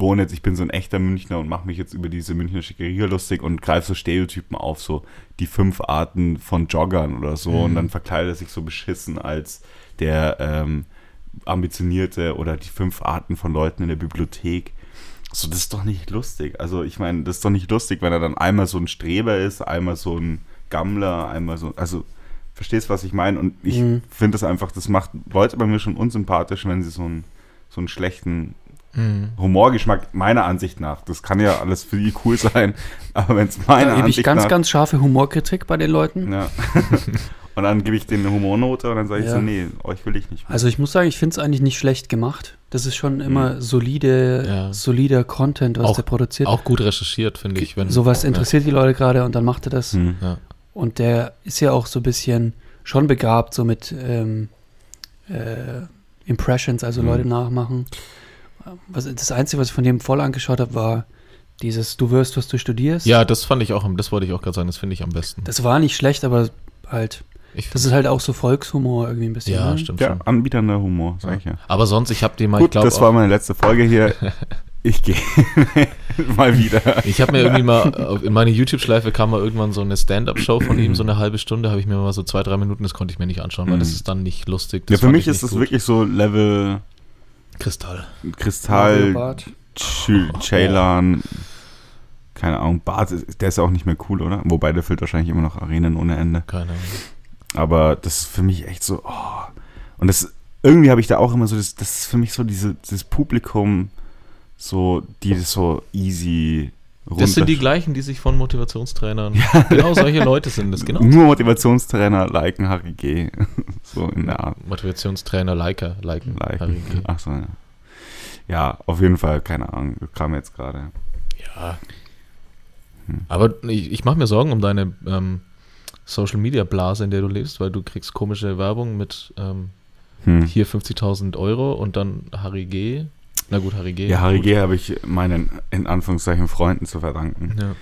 Speaker 3: wohne jetzt, ich bin so ein echter Münchner und mache mich jetzt über diese Münchner Schickeria lustig und greife so Stereotypen auf, so die fünf Arten von Joggern oder so. Und dann verkleidet er sich so beschissen als der ähm, ambitionierte oder die fünf Arten von Leuten in der Bibliothek. So, das ist doch nicht lustig. Also, ich meine, das ist doch nicht lustig, wenn er dann einmal so ein Streber ist, einmal so ein Gammler, einmal so. Also, verstehst, was ich meine? Und ich
Speaker 1: Mhm.
Speaker 3: finde das einfach, das macht Leute bei mir schon unsympathisch, wenn sie so einen, so einen schlechten
Speaker 2: Mhm.
Speaker 3: Humorgeschmack, meiner Ansicht nach. Das kann ja alles für die cool sein, aber wenn es meiner
Speaker 1: Da gebe ich
Speaker 3: Ansicht
Speaker 1: ganz,
Speaker 3: nach.
Speaker 1: ganz scharfe Humorkritik bei den Leuten.
Speaker 3: ja. und dann gebe ich denen eine Humornote und dann sage ich
Speaker 1: Ja.
Speaker 3: so, nee, euch will ich nicht mehr.
Speaker 1: Also ich muss sagen, ich finde es eigentlich nicht schlecht gemacht. Das ist schon immer solide,
Speaker 2: Ja.
Speaker 1: solider Content, was
Speaker 2: Auch-
Speaker 1: der produziert.
Speaker 2: Auch gut recherchiert, finde ich. Wenn,
Speaker 1: Sowas interessiert die Leute gerade und dann macht er das.
Speaker 3: Hm.
Speaker 2: Ja.
Speaker 1: Und der ist ja auch so ein bisschen schon begabt, so mit ähm, äh, Impressions, also
Speaker 3: Mhm.
Speaker 1: Leute nachmachen. Was, das Einzige, was ich von dem voll angeschaut habe, war dieses Du wirst, was du studierst.
Speaker 2: ja, das fand ich auch, am- das wollte ich auch gerade sagen, das finde ich am besten.
Speaker 1: Das war nicht schlecht, aber halt,
Speaker 2: Ich
Speaker 1: das ist halt auch so Volkshumor irgendwie ein bisschen.
Speaker 2: ja,
Speaker 1: ne?
Speaker 2: stimmt
Speaker 3: Ja,
Speaker 2: schon.
Speaker 3: anbiedernder Humor, sag ich ja.
Speaker 2: Aber sonst, ich habe die mal,
Speaker 3: Gut,
Speaker 2: ich glaube,
Speaker 3: das war meine letzte Folge hier. Ich gehe mal wieder.
Speaker 2: Ich habe mir irgendwie mal, in meine YouTube-Schleife kam mal irgendwann so eine Stand-Up-Show von ihm, so eine halbe Stunde, habe ich mir mal so zwei, drei Minuten, das konnte ich mir nicht anschauen, weil das
Speaker 3: Mhm.
Speaker 2: ist dann nicht lustig.
Speaker 3: Ja, für mich
Speaker 2: ich
Speaker 3: ist das wirklich so Level
Speaker 2: Kristall.
Speaker 3: Kristall,
Speaker 1: Mario Barth.
Speaker 3: Ch- Ceylan, keine Ahnung, Bart, ist- der ist ja auch nicht mehr cool, oder? Wobei der füllt wahrscheinlich immer noch Arenen ohne Ende.
Speaker 2: Keine Ahnung.
Speaker 3: Aber das ist für mich echt so, oh. Und das, irgendwie habe ich da auch immer so, das, das ist für mich so diese, dieses Publikum, so, die das so easy
Speaker 2: Das sind die gleichen, die sich von Motivationstrainern, genau solche Leute sind das, genau.
Speaker 3: Nur Motivationstrainer liken Harry G. so in der Art.
Speaker 2: Motivationstrainer, Liker, liken, Harry
Speaker 3: Liken.
Speaker 2: G.
Speaker 3: Achso, ja. Ja, auf jeden Fall, keine Ahnung. Kam jetzt gerade.
Speaker 2: Ja.
Speaker 3: Hm.
Speaker 2: Aber ich, ich mache mir Sorgen um deine ähm, Social Media Blase, in der du lebst, weil du kriegst komische Werbung mit ähm,
Speaker 3: Hm.
Speaker 2: hier 50.000 Euro und dann Harry G. Na gut, Harry G.
Speaker 3: Ja, Harry
Speaker 2: gut.
Speaker 3: G. habe ich meinen, in Anführungszeichen, Freunden zu verdanken.
Speaker 2: Ja.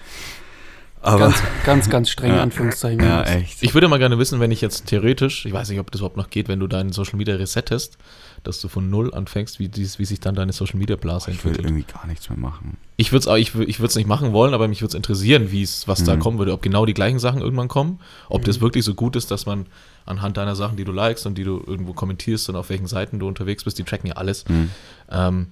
Speaker 3: Aber,
Speaker 1: Ganz, ganz, ganz streng,
Speaker 3: Ja.
Speaker 1: Anführungszeichen.
Speaker 3: ja, echt.
Speaker 2: Ich würde mal gerne wissen, wenn ich jetzt theoretisch, ich weiß nicht, ob das überhaupt noch geht, wenn du deinen Social Media resettest, dass du von null anfängst, wie, dies, wie sich dann deine Social Media Blase
Speaker 3: ich will
Speaker 2: entwickelt.
Speaker 3: irgendwie gar nichts mehr machen.
Speaker 2: Ich würde es ich, ich würd's nicht machen wollen, aber mich würde es interessieren, wie es, was da
Speaker 3: Mhm.
Speaker 2: kommen würde. Ob genau die gleichen Sachen irgendwann kommen, ob das wirklich so gut ist, dass man anhand deiner Sachen, die du likest und die du irgendwo kommentierst und auf welchen Seiten du unterwegs bist, die tracken ja alles,
Speaker 3: Hm.
Speaker 2: ähm,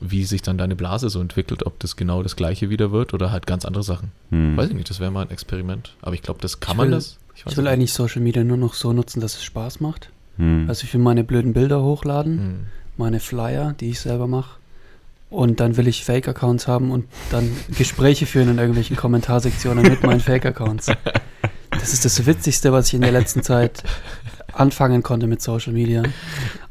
Speaker 2: wie sich dann deine Blase so entwickelt, ob das genau das gleiche wieder wird oder halt ganz andere Sachen.
Speaker 3: Hm.
Speaker 2: Weiß ich nicht, das wäre mal ein Experiment. Aber ich glaube, das kann
Speaker 1: Ich
Speaker 2: man
Speaker 1: will-
Speaker 2: das. weiß
Speaker 1: Ich will
Speaker 2: nicht.
Speaker 1: eigentlich Social Media nur noch so nutzen, dass es Spaß macht.
Speaker 3: Hm.
Speaker 1: Also ich will meine blöden Bilder hochladen,
Speaker 2: Hm.
Speaker 1: meine Flyer, die ich selber mache. Und dann will ich Fake-Accounts haben und dann Gespräche führen in irgendwelchen Kommentarsektionen mit meinen Fake-Accounts. Das ist das Witzigste, was ich in der letzten Zeit anfangen konnte mit Social Media.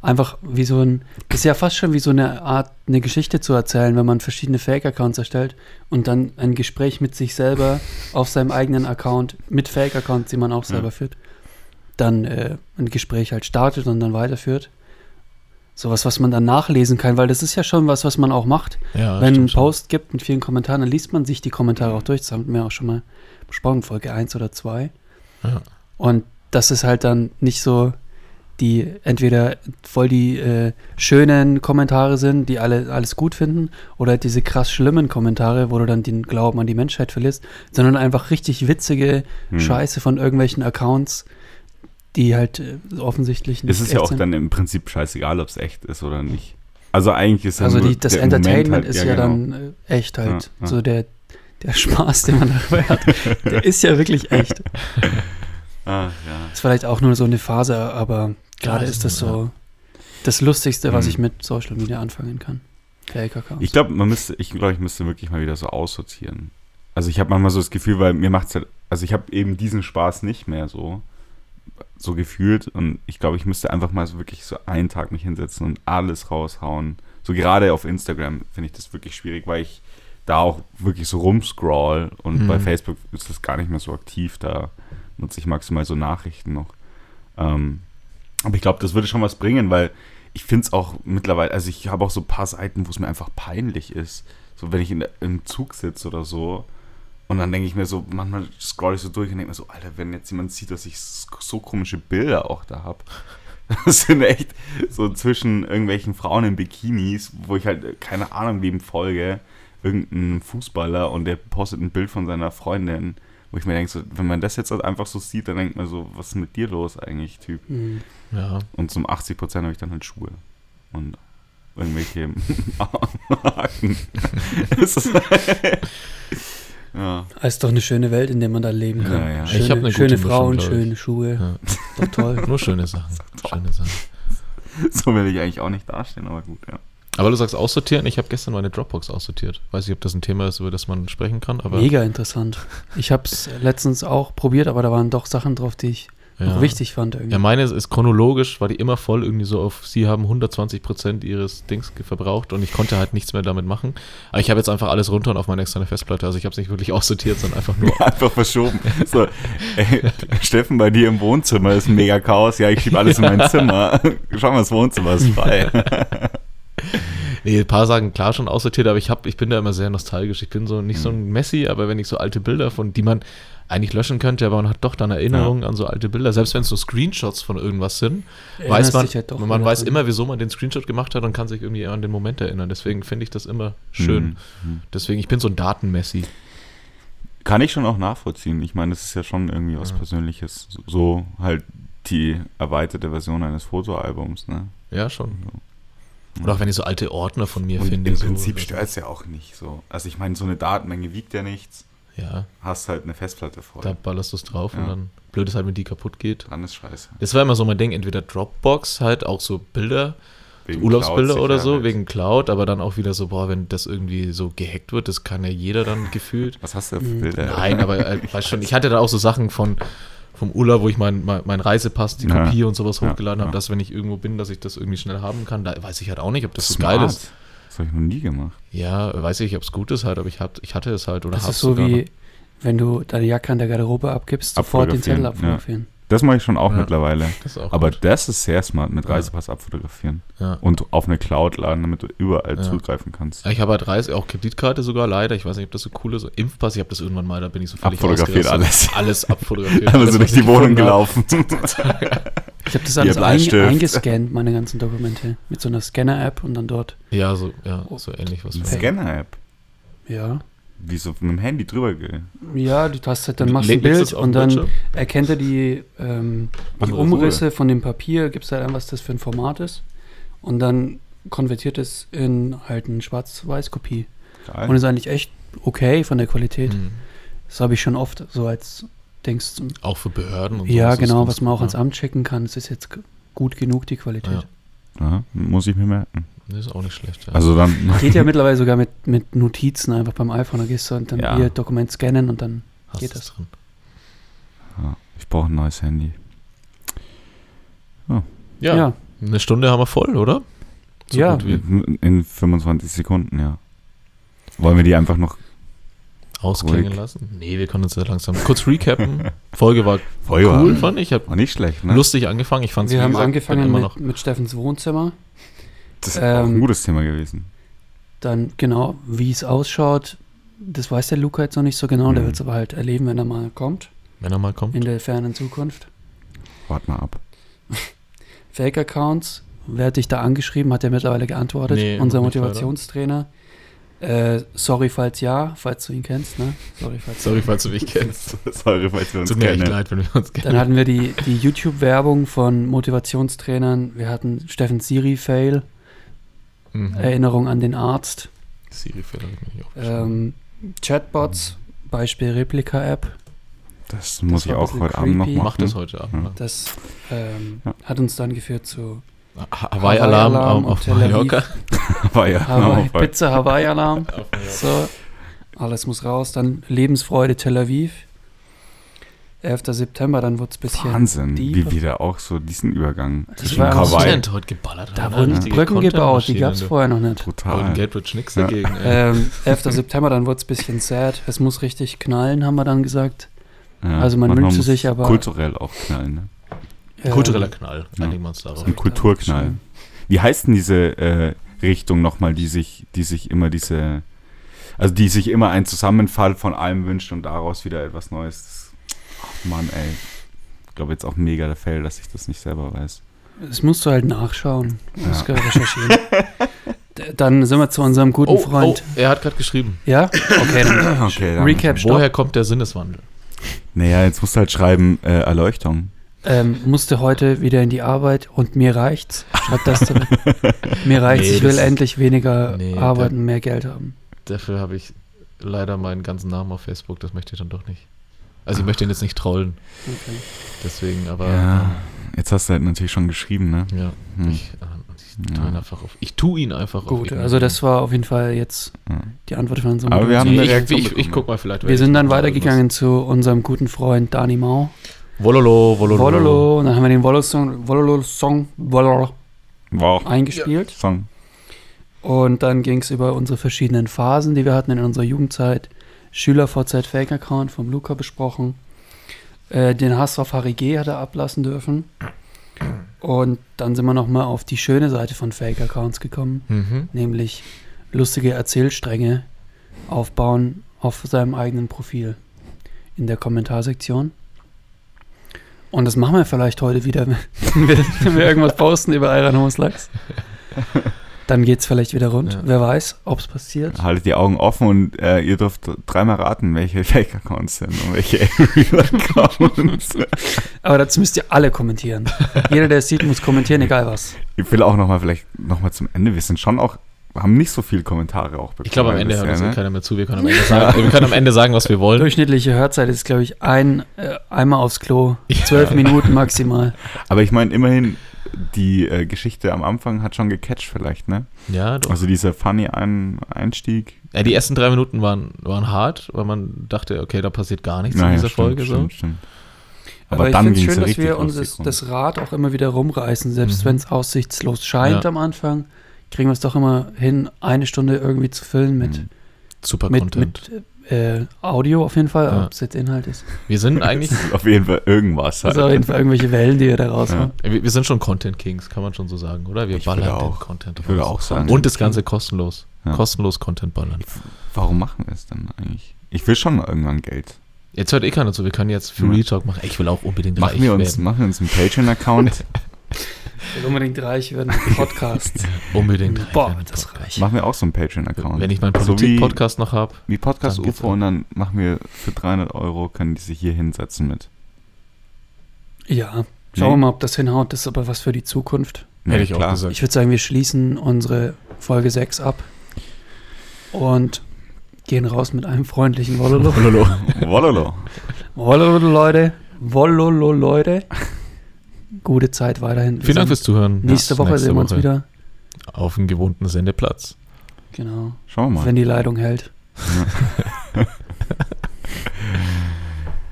Speaker 1: Einfach wie so ein, das ist ja fast schon wie so eine Art, eine Geschichte zu erzählen, wenn man verschiedene Fake-Accounts erstellt und dann ein Gespräch mit sich selber auf seinem eigenen Account, mit Fake-Accounts, die man auch selber
Speaker 3: Ja.
Speaker 1: führt, dann äh, ein Gespräch halt startet und dann weiterführt. Sowas, was man dann nachlesen kann, weil das ist ja schon was, was man auch macht.
Speaker 2: Ja,
Speaker 1: Wenn ein
Speaker 2: stimmt schon.
Speaker 1: Post gibt mit vielen Kommentaren, dann liest man sich die Kommentare auch durch. Das haben wir auch schon mal besprochen, Folge 1 oder 2.
Speaker 2: Ja.
Speaker 1: Und das ist halt dann nicht so die entweder voll die äh, schönen Kommentare sind, die alle alles gut finden, oder diese krass schlimmen Kommentare, wo du dann den Glauben an die Menschheit verlierst, sondern einfach richtig witzige
Speaker 3: Hm.
Speaker 1: Scheiße von irgendwelchen Accounts, die halt äh, offensichtlich
Speaker 3: Es ist
Speaker 1: echt
Speaker 3: ja auch
Speaker 1: sind.
Speaker 3: dann im Prinzip scheißegal, ob es echt ist oder nicht. Also eigentlich ist ja
Speaker 1: Also die, das Entertainment
Speaker 3: halt-
Speaker 1: ist ja,
Speaker 3: genau.
Speaker 1: dann äh, echt halt.
Speaker 3: Ja, ja.
Speaker 1: So der, der Spaß, den man dabei hat, der ist ja wirklich echt.
Speaker 3: Ah, ja.
Speaker 1: Ist vielleicht auch nur so eine Phase, aber gerade
Speaker 2: Ja,
Speaker 1: ist das
Speaker 2: ja.
Speaker 1: so das Lustigste, was
Speaker 3: Mhm.
Speaker 1: ich mit Social Media anfangen kann. Fake-Accounts.
Speaker 3: Ich glaube, man müsste, ich glaube, ich müsste wirklich mal wieder so aussortieren. Also ich habe manchmal so das Gefühl, weil mir macht's halt, also ich habe eben diesen Spaß nicht mehr so, so gefühlt und ich glaube, ich müsste einfach mal so wirklich so einen Tag mich hinsetzen und alles raushauen. So gerade auf Instagram finde ich das wirklich schwierig, weil ich da auch wirklich so rumscroll und
Speaker 2: Mhm.
Speaker 3: bei Facebook ist das gar nicht mehr so aktiv, da nutze ich maximal so Nachrichten noch. Ähm, aber ich glaube, das würde schon was bringen, weil ich finde es auch mittlerweile, also ich habe auch so ein paar Seiten, wo es mir einfach peinlich ist. So wenn ich in, im Zug sitze oder so. Und dann denke ich mir so, manchmal scroll ich so durch und denke mir so, Alter, wenn jetzt jemand sieht, dass ich so komische Bilder auch da habe. Das sind echt so zwischen irgendwelchen Frauen in Bikinis, wo ich halt, keine Ahnung, wem folge, irgendein Fußballer und der postet ein Bild von seiner Freundin, wo ich mir denke, so, wenn man das jetzt halt einfach so sieht, dann denkt man so, was ist mit dir los eigentlich, Typ?
Speaker 1: Mhm.
Speaker 2: Ja.
Speaker 3: Und zum 80 Prozent habe ich dann halt Schuhe. Und irgendwelche Haken. Es ist- ja.
Speaker 1: Es ist doch eine schöne Welt, in der man da leben kann.
Speaker 3: Ja, ja.
Speaker 1: Schöne,
Speaker 2: Ich hab eine
Speaker 1: schöne
Speaker 2: glaub ich.
Speaker 1: schöne Schuhe.
Speaker 2: Ja.
Speaker 1: Doch toll.
Speaker 2: Nur schöne Sachen. Schöne Sachen.
Speaker 3: So will ich eigentlich auch nicht dastehen, aber gut, ja.
Speaker 2: Aber du sagst aussortieren, ich habe gestern meine Dropbox aussortiert. Weiß nicht, ob das ein Thema ist, über das man sprechen kann, aber
Speaker 1: Mega interessant. Ich habe es letztens auch probiert, aber da waren doch Sachen drauf, die ich
Speaker 2: ja.
Speaker 1: noch wichtig fand. Irgendwie.
Speaker 2: Ja, meine ist, ist chronologisch, war die immer voll, irgendwie so auf, sie haben 120 Prozent ihres Dings verbraucht und ich konnte halt nichts mehr damit machen. Aber ich habe jetzt einfach alles runter und auf meine externe Festplatte. Also ich habe es nicht wirklich aussortiert, sondern einfach nur
Speaker 3: Einfach verschoben. So, ey, Steffen, bei dir im Wohnzimmer ist ein mega Chaos. Ja, ich schiebe alles in mein Zimmer. Schau mal, das Wohnzimmer ist frei.
Speaker 2: Nee, ein paar Sachen klar schon aussortiert, aber ich, hab, ich bin da immer sehr nostalgisch. Ich bin so nicht so ein Messi, aber wenn ich so alte Bilder von, die man eigentlich löschen könnte, aber man hat doch dann Erinnerungen an so alte Bilder, selbst wenn es so Screenshots von irgendwas sind, weiß
Speaker 1: Erinnerst
Speaker 2: man,
Speaker 1: dich halt
Speaker 2: man
Speaker 1: wieder
Speaker 2: weiß immer, wieso man den Screenshot gemacht hat und kann sich irgendwie an den Moment erinnern. Deswegen finde ich das immer schön.
Speaker 3: Mhm.
Speaker 2: Deswegen, ich bin so ein Daten-Messi.
Speaker 3: Kann ich schon auch nachvollziehen. Ich meine, es ist ja schon irgendwie was
Speaker 2: Ja.
Speaker 3: Persönliches. So halt die erweiterte Version eines Fotoalbums, ne?
Speaker 2: Ja, schon. Oder auch wenn ich so alte Ordner von mir
Speaker 3: Und
Speaker 2: finde.
Speaker 3: im
Speaker 2: so,
Speaker 3: Prinzip stört es ja auch nicht so. Also ich meine, so eine Datenmenge wiegt ja nichts.
Speaker 2: Ja,
Speaker 3: Hast halt eine Festplatte voll.
Speaker 2: da ballerst du es drauf und
Speaker 3: Ja.
Speaker 2: dann blöd ist halt, wenn die kaputt geht.
Speaker 3: Dran ist scheiße.
Speaker 2: Das war immer so mein Ding, entweder Dropbox halt, auch so Bilder,
Speaker 3: Wegen
Speaker 2: Urlaubsbilder oder so, wegen Cloud, aber dann auch wieder so, boah, wenn das irgendwie so gehackt wird, das kann ja jeder dann gefühlt.
Speaker 3: Was hast du da für. Bilder?
Speaker 2: Nein, aber äh, weißt schon, ich hatte da auch so Sachen von vom Urlaub, wo ich mein, mein, mein Reisepass, die
Speaker 3: Ja.
Speaker 2: Kopie und sowas
Speaker 3: Ja,
Speaker 2: hochgeladen habe,
Speaker 3: ja.
Speaker 2: dass wenn ich irgendwo bin, dass ich das irgendwie schnell haben kann. Da weiß ich halt auch nicht, ob das so
Speaker 3: Smart.
Speaker 2: geil ist.
Speaker 3: Das habe ich noch nie gemacht.
Speaker 2: Ja, weiß ich, ob es gut ist halt, aber ich, hab, ich hatte es halt oder
Speaker 1: Das ist so wie,
Speaker 2: noch.
Speaker 1: wenn du deine Jacke an der Garderobe abgibst, sofort den Zettel
Speaker 3: Abfotografieren, ja. Das mache ich schon auch
Speaker 2: Ja.
Speaker 3: mittlerweile.
Speaker 2: Das auch
Speaker 3: Aber
Speaker 2: gut.
Speaker 3: das ist sehr smart, mit
Speaker 2: Ja.
Speaker 3: Reisepass abfotografieren.
Speaker 2: Ja.
Speaker 3: Und auf eine Cloud laden, damit du überall
Speaker 2: Ja.
Speaker 3: zugreifen kannst.
Speaker 2: Ja, Ich habe halt Reise, auch Kreditkarte sogar leider. Ich weiß nicht, ob das so cool ist. Impfpass, ich habe das irgendwann mal, da bin ich so völlig
Speaker 3: Abfotografiert.
Speaker 2: Alles abfotografiert.
Speaker 3: Alle
Speaker 2: Alles,
Speaker 3: so
Speaker 2: was
Speaker 3: durch die Wohnung gelaufen.
Speaker 1: Ich habe das alles einge eingescannt, meine ganzen Dokumente, mit so einer Scanner-App und dann dort.
Speaker 2: Ja, so, ja, so ähnlich was.
Speaker 3: Scanner-App.
Speaker 1: Ja.
Speaker 3: Wie so mit dem Handy drüber ge.
Speaker 1: Ja, du hast halt, dann machst du ein Bild
Speaker 2: es
Speaker 1: und dann
Speaker 2: Bildschirm?
Speaker 1: erkennt er die, ähm, die Umrisse von dem Papier, gibst halt an, was das für ein Format ist und dann konvertiert es in halt eine Schwarz-Weiß-Kopie.
Speaker 3: Geil.
Speaker 1: Und ist eigentlich echt okay von der Qualität.
Speaker 2: Hm.
Speaker 1: Das habe ich schon oft so als Dings.
Speaker 2: Auch für Behörden und
Speaker 1: Ja,
Speaker 2: ist
Speaker 1: genau, was man auch
Speaker 2: gut,
Speaker 1: ans
Speaker 2: ja.
Speaker 1: Amt checken kann. Es ist jetzt gut genug, die Qualität.
Speaker 2: Ja.
Speaker 3: Ja, muss ich mir merken.
Speaker 2: Das ist auch nicht schlecht. Ja.
Speaker 3: Also dann.
Speaker 1: Geht ja mittlerweile sogar mit, mit Notizen einfach beim iPhone. Da gehst du und dann
Speaker 3: Ja.
Speaker 1: hier Dokument scannen und dann
Speaker 2: Hast
Speaker 1: geht das.
Speaker 2: drin.
Speaker 3: Ja, ich brauche ein neues Handy.
Speaker 2: Ja,
Speaker 1: ja.
Speaker 2: eine Stunde haben wir voll, oder? So
Speaker 1: Ja.
Speaker 2: gut wie
Speaker 3: In 25 Sekunden, ja. Wollen wir die einfach noch.
Speaker 2: ausklingen
Speaker 3: Ruhig.
Speaker 2: lassen. Nee, wir können uns ja langsam kurz recappen. Folge war
Speaker 3: Voll
Speaker 2: cool, fand ich.
Speaker 3: War nicht schlecht, ne?
Speaker 2: lustig angefangen. Ich fand
Speaker 1: Wir haben
Speaker 2: gesagt,
Speaker 1: angefangen mit,
Speaker 2: noch
Speaker 1: mit Steffens Wohnzimmer.
Speaker 3: Das ist auch ein
Speaker 1: ähm,
Speaker 3: gutes Thema gewesen.
Speaker 1: Dann genau, wie es ausschaut. Das weiß der Luca jetzt noch nicht so genau. Der
Speaker 3: Mhm.
Speaker 1: wird es aber halt erleben, wenn er mal kommt.
Speaker 2: wenn er mal kommt.
Speaker 1: In der fernen Zukunft.
Speaker 3: Warte mal ab.
Speaker 1: Fake-Accounts. Wer hat dich da angeschrieben? Hat er mittlerweile geantwortet?
Speaker 2: Nee,
Speaker 1: Unser Motivationstrainer. Äh, sorry, falls ja, falls du ihn kennst, ne? Sorry, falls
Speaker 2: Sorry, falls du mich kennst.
Speaker 3: Sorry, falls wir uns
Speaker 2: Tut mir echt
Speaker 3: kennen.
Speaker 2: leid, wenn wir uns kennen.
Speaker 1: Dann hatten wir die, die YouTube-Werbung von Motivationstrainern. Wir hatten Steffen Siri-Fail,
Speaker 2: Mhm.
Speaker 1: Erinnerung an den Arzt.
Speaker 2: Habe ich nicht aufgeschrieben.
Speaker 1: Ähm, Chatbots, Beispiel Replika-App.
Speaker 3: Das muss ich auch heute Abend noch
Speaker 1: creepy.
Speaker 3: machen.
Speaker 2: Mach das heute Abend.
Speaker 3: Ja.
Speaker 1: Das ähm,
Speaker 3: Ja.
Speaker 1: hat uns dann geführt zu
Speaker 2: Ha- Hawaii-Alarm
Speaker 1: Hawaii-Alarm
Speaker 2: auf, auf
Speaker 1: und Tel Aviv.
Speaker 2: Mallorca.
Speaker 1: Hawaii,
Speaker 3: genau,
Speaker 1: Pizza Hawaii-Alarm. So, alles muss raus. Dann Lebensfreude Tel Aviv. 11. September, dann wird es ein bisschen.
Speaker 3: Wahnsinn,
Speaker 1: deep.
Speaker 3: wie wir da auch so diesen Übergang
Speaker 1: Das war auch
Speaker 2: Was denn heute geballert?
Speaker 1: Da
Speaker 2: Alter?
Speaker 1: wurden Brücken gebaut, die gab es
Speaker 2: du.
Speaker 1: vorher noch nicht.
Speaker 3: Brutal.
Speaker 2: Gate wird nix
Speaker 3: Ja.
Speaker 2: dagegen.
Speaker 1: Ähm, 11. September, dann wird es ein bisschen sad. Es muss richtig knallen, haben wir dann gesagt.
Speaker 3: Ja,
Speaker 1: Also man wünschte
Speaker 3: muss
Speaker 1: sich aber-
Speaker 3: Kulturell auch knallen, ne?
Speaker 1: Ähm,
Speaker 2: Kultureller Knall, einigen wir uns darauf.
Speaker 3: Ein Kulturknall. Wie heißt denn diese äh, Richtung nochmal, die sich, die sich immer diese, also die sich immer einen Zusammenfall von allem wünscht und daraus wieder etwas Neues. Mann, ey. Ich glaube jetzt auch mega der Fail, dass ich das nicht selber weiß.
Speaker 1: Das musst du halt nachschauen. Du musst
Speaker 3: Ja.
Speaker 1: ja. recherchieren. Dann sind wir zu unserem guten
Speaker 2: Oh,
Speaker 1: Freund.
Speaker 2: oh, er hat gerade geschrieben.
Speaker 1: Ja? Okay, dann
Speaker 3: Okay, dann-
Speaker 1: Recap, stopp.
Speaker 2: Woher kommt der Sinneswandel?
Speaker 3: Naja, jetzt musst du halt schreiben, äh, Erleuchtung.
Speaker 1: Ähm, musste heute wieder in die Arbeit und mir reicht's. Schreib das zurück. mir reicht's,
Speaker 2: Nee,
Speaker 1: ich will endlich weniger
Speaker 2: Nee,
Speaker 1: arbeiten, mehr Geld haben.
Speaker 2: Dafür habe ich leider meinen ganzen Namen auf Facebook, das möchte ich dann doch nicht. Also ich möchte ihn jetzt nicht trollen,
Speaker 1: Okay.
Speaker 2: deswegen, aber
Speaker 3: Ja, jetzt hast du halt natürlich schon geschrieben, ne?
Speaker 2: ja,
Speaker 3: Hm.
Speaker 2: ich, äh, ich tue
Speaker 3: Ja.
Speaker 2: ihn einfach auf. Ich tue ihn einfach auf.
Speaker 1: Gut,
Speaker 2: ignorieren.
Speaker 1: also das war auf jeden Fall jetzt
Speaker 3: Ja.
Speaker 1: die Antwort von unserem
Speaker 3: Aber wir haben eine
Speaker 2: ich,
Speaker 3: Reaktion
Speaker 2: ich, ich,
Speaker 3: bekommen.
Speaker 2: guck mal vielleicht.
Speaker 1: Wir sind dann weitergegangen zu unserem guten Freund Dani Mau.
Speaker 2: Wololo, Wololo.
Speaker 1: Wololo. Und dann haben wir den Wololo-Song Wololo -Song, Wololo
Speaker 3: auch
Speaker 1: eingespielt.
Speaker 3: Song.
Speaker 1: Und dann ging es über unsere verschiedenen Phasen, die wir hatten in unserer Jugendzeit. SchülerVZ Fake Account vom Luca besprochen. Äh, den Hass auf Harry G hat er ablassen dürfen. Und dann sind wir nochmal auf die schöne Seite von Fake Accounts gekommen,
Speaker 2: Mhm.
Speaker 1: nämlich lustige Erzählstränge aufbauen auf seinem eigenen Profil in der Kommentarsektion. Und das machen wir vielleicht heute wieder, wenn wir, wenn wir irgendwas posten über Iron Homoslags. Dann geht es vielleicht wieder rund.
Speaker 2: Ja.
Speaker 1: Wer weiß, ob es passiert.
Speaker 3: Haltet die Augen offen und äh, ihr dürft dreimal raten, welche Fake-Accounts sind und welche Real-Accounts.
Speaker 1: Aber dazu müsst ihr alle kommentieren. Jeder, der es sieht, muss kommentieren, egal was.
Speaker 3: ich will auch nochmal vielleicht nochmal zum Ende. Wir sind schon auch, haben nicht so viele Kommentare auch bekommen.
Speaker 2: Ich glaube, am Ende hört uns
Speaker 3: ne?
Speaker 2: keiner mehr zu. Wir können am Ende sagen, wir können am Ende sagen was wir wollen.
Speaker 1: Durchschnittliche Hörzeit ist, glaube ich, ein, äh, einmal aufs Klo. Zwölf Minuten maximal.
Speaker 3: Aber ich meine, immerhin, die äh, Geschichte am Anfang hat schon gecatcht vielleicht, ne?
Speaker 2: Ja, doch.
Speaker 3: Also dieser funny Ein Einstieg.
Speaker 2: Ja, die ersten drei Minuten waren, waren hart, weil man dachte, okay, da passiert gar nichts in
Speaker 3: Naja,
Speaker 2: dieser
Speaker 3: stimmt,
Speaker 2: Folge.
Speaker 3: Stimmt,
Speaker 2: so.
Speaker 3: stimmt.
Speaker 1: Aber,
Speaker 3: Aber,
Speaker 1: ich
Speaker 3: dann
Speaker 1: finde es schön, dass
Speaker 3: richtig
Speaker 1: wir uns das, das Rad auch immer wieder rumreißen, selbst
Speaker 2: Mhm.
Speaker 1: wenn es aussichtslos scheint
Speaker 2: Ja.
Speaker 1: am Anfang. Kriegen wir es doch immer hin, eine Stunde irgendwie zu füllen mit,
Speaker 3: Mhm.
Speaker 2: Super
Speaker 1: mit,
Speaker 2: Content.
Speaker 1: mit äh, Audio auf jeden Fall,
Speaker 2: Ja.
Speaker 1: ob es jetzt Inhalt ist.
Speaker 2: wir sind eigentlich,
Speaker 3: auf jeden Fall irgendwas halt.
Speaker 1: Also auf jeden Fall irgendwelche Wellen, die wir da rausmachen.
Speaker 2: wir, wir sind schon Content Kings, kann man schon so sagen, oder? Wir
Speaker 3: Ich
Speaker 2: ballern
Speaker 3: auch-
Speaker 2: Content.
Speaker 3: ich würde
Speaker 2: raus.
Speaker 3: auch sagen.
Speaker 2: Und das Ganze kostenlos.
Speaker 3: Ja.
Speaker 2: Kostenlos Content ballern.
Speaker 3: Warum machen wir es denn eigentlich? Ich will schon irgendwann Geld.
Speaker 2: Jetzt hört eh keiner zu, wir können jetzt für
Speaker 3: Ja.
Speaker 2: Real Talk machen. Ich will auch unbedingt
Speaker 3: Machen
Speaker 2: reich
Speaker 3: wir, uns,
Speaker 2: werden.
Speaker 3: machen wir uns einen Patreon-Account.
Speaker 1: Ich will unbedingt reich werden mit Podcasts.
Speaker 2: Unbedingt reich
Speaker 1: Boah,
Speaker 2: werden
Speaker 1: das
Speaker 2: Podcast.
Speaker 1: reich.
Speaker 3: machen wir auch so einen Patreon-Account.
Speaker 2: Wenn ich meinen Politik-Podcast noch habe.
Speaker 3: Wie Podcast
Speaker 2: Dann geht's
Speaker 3: UFO und dann machen wir für 300 Euro, können die sich hier hinsetzen mit.
Speaker 1: Ja, schauen wir mal, ob das hinhaut. Das ist aber was für die Zukunft.
Speaker 2: Hätte ich auch gesagt.
Speaker 1: Ich würde sagen, wir schließen unsere Folge 6 ab und gehen raus mit einem freundlichen Wollolo.
Speaker 2: Lolo.
Speaker 3: Wololo.
Speaker 1: Wollolo, Leute. Wollolo, Leute. Gute Zeit weiterhin.
Speaker 2: Vielen Dank fürs Zuhören.
Speaker 1: Nächste
Speaker 2: Bis
Speaker 1: Woche sehen wir uns
Speaker 2: Woche
Speaker 1: wieder.
Speaker 2: Auf dem gewohnten Sendeplatz.
Speaker 1: Genau.
Speaker 3: Schauen wir mal.
Speaker 1: Wenn die Leitung hält.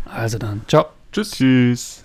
Speaker 1: also dann. Ciao.
Speaker 3: Tschüss. Tschüss.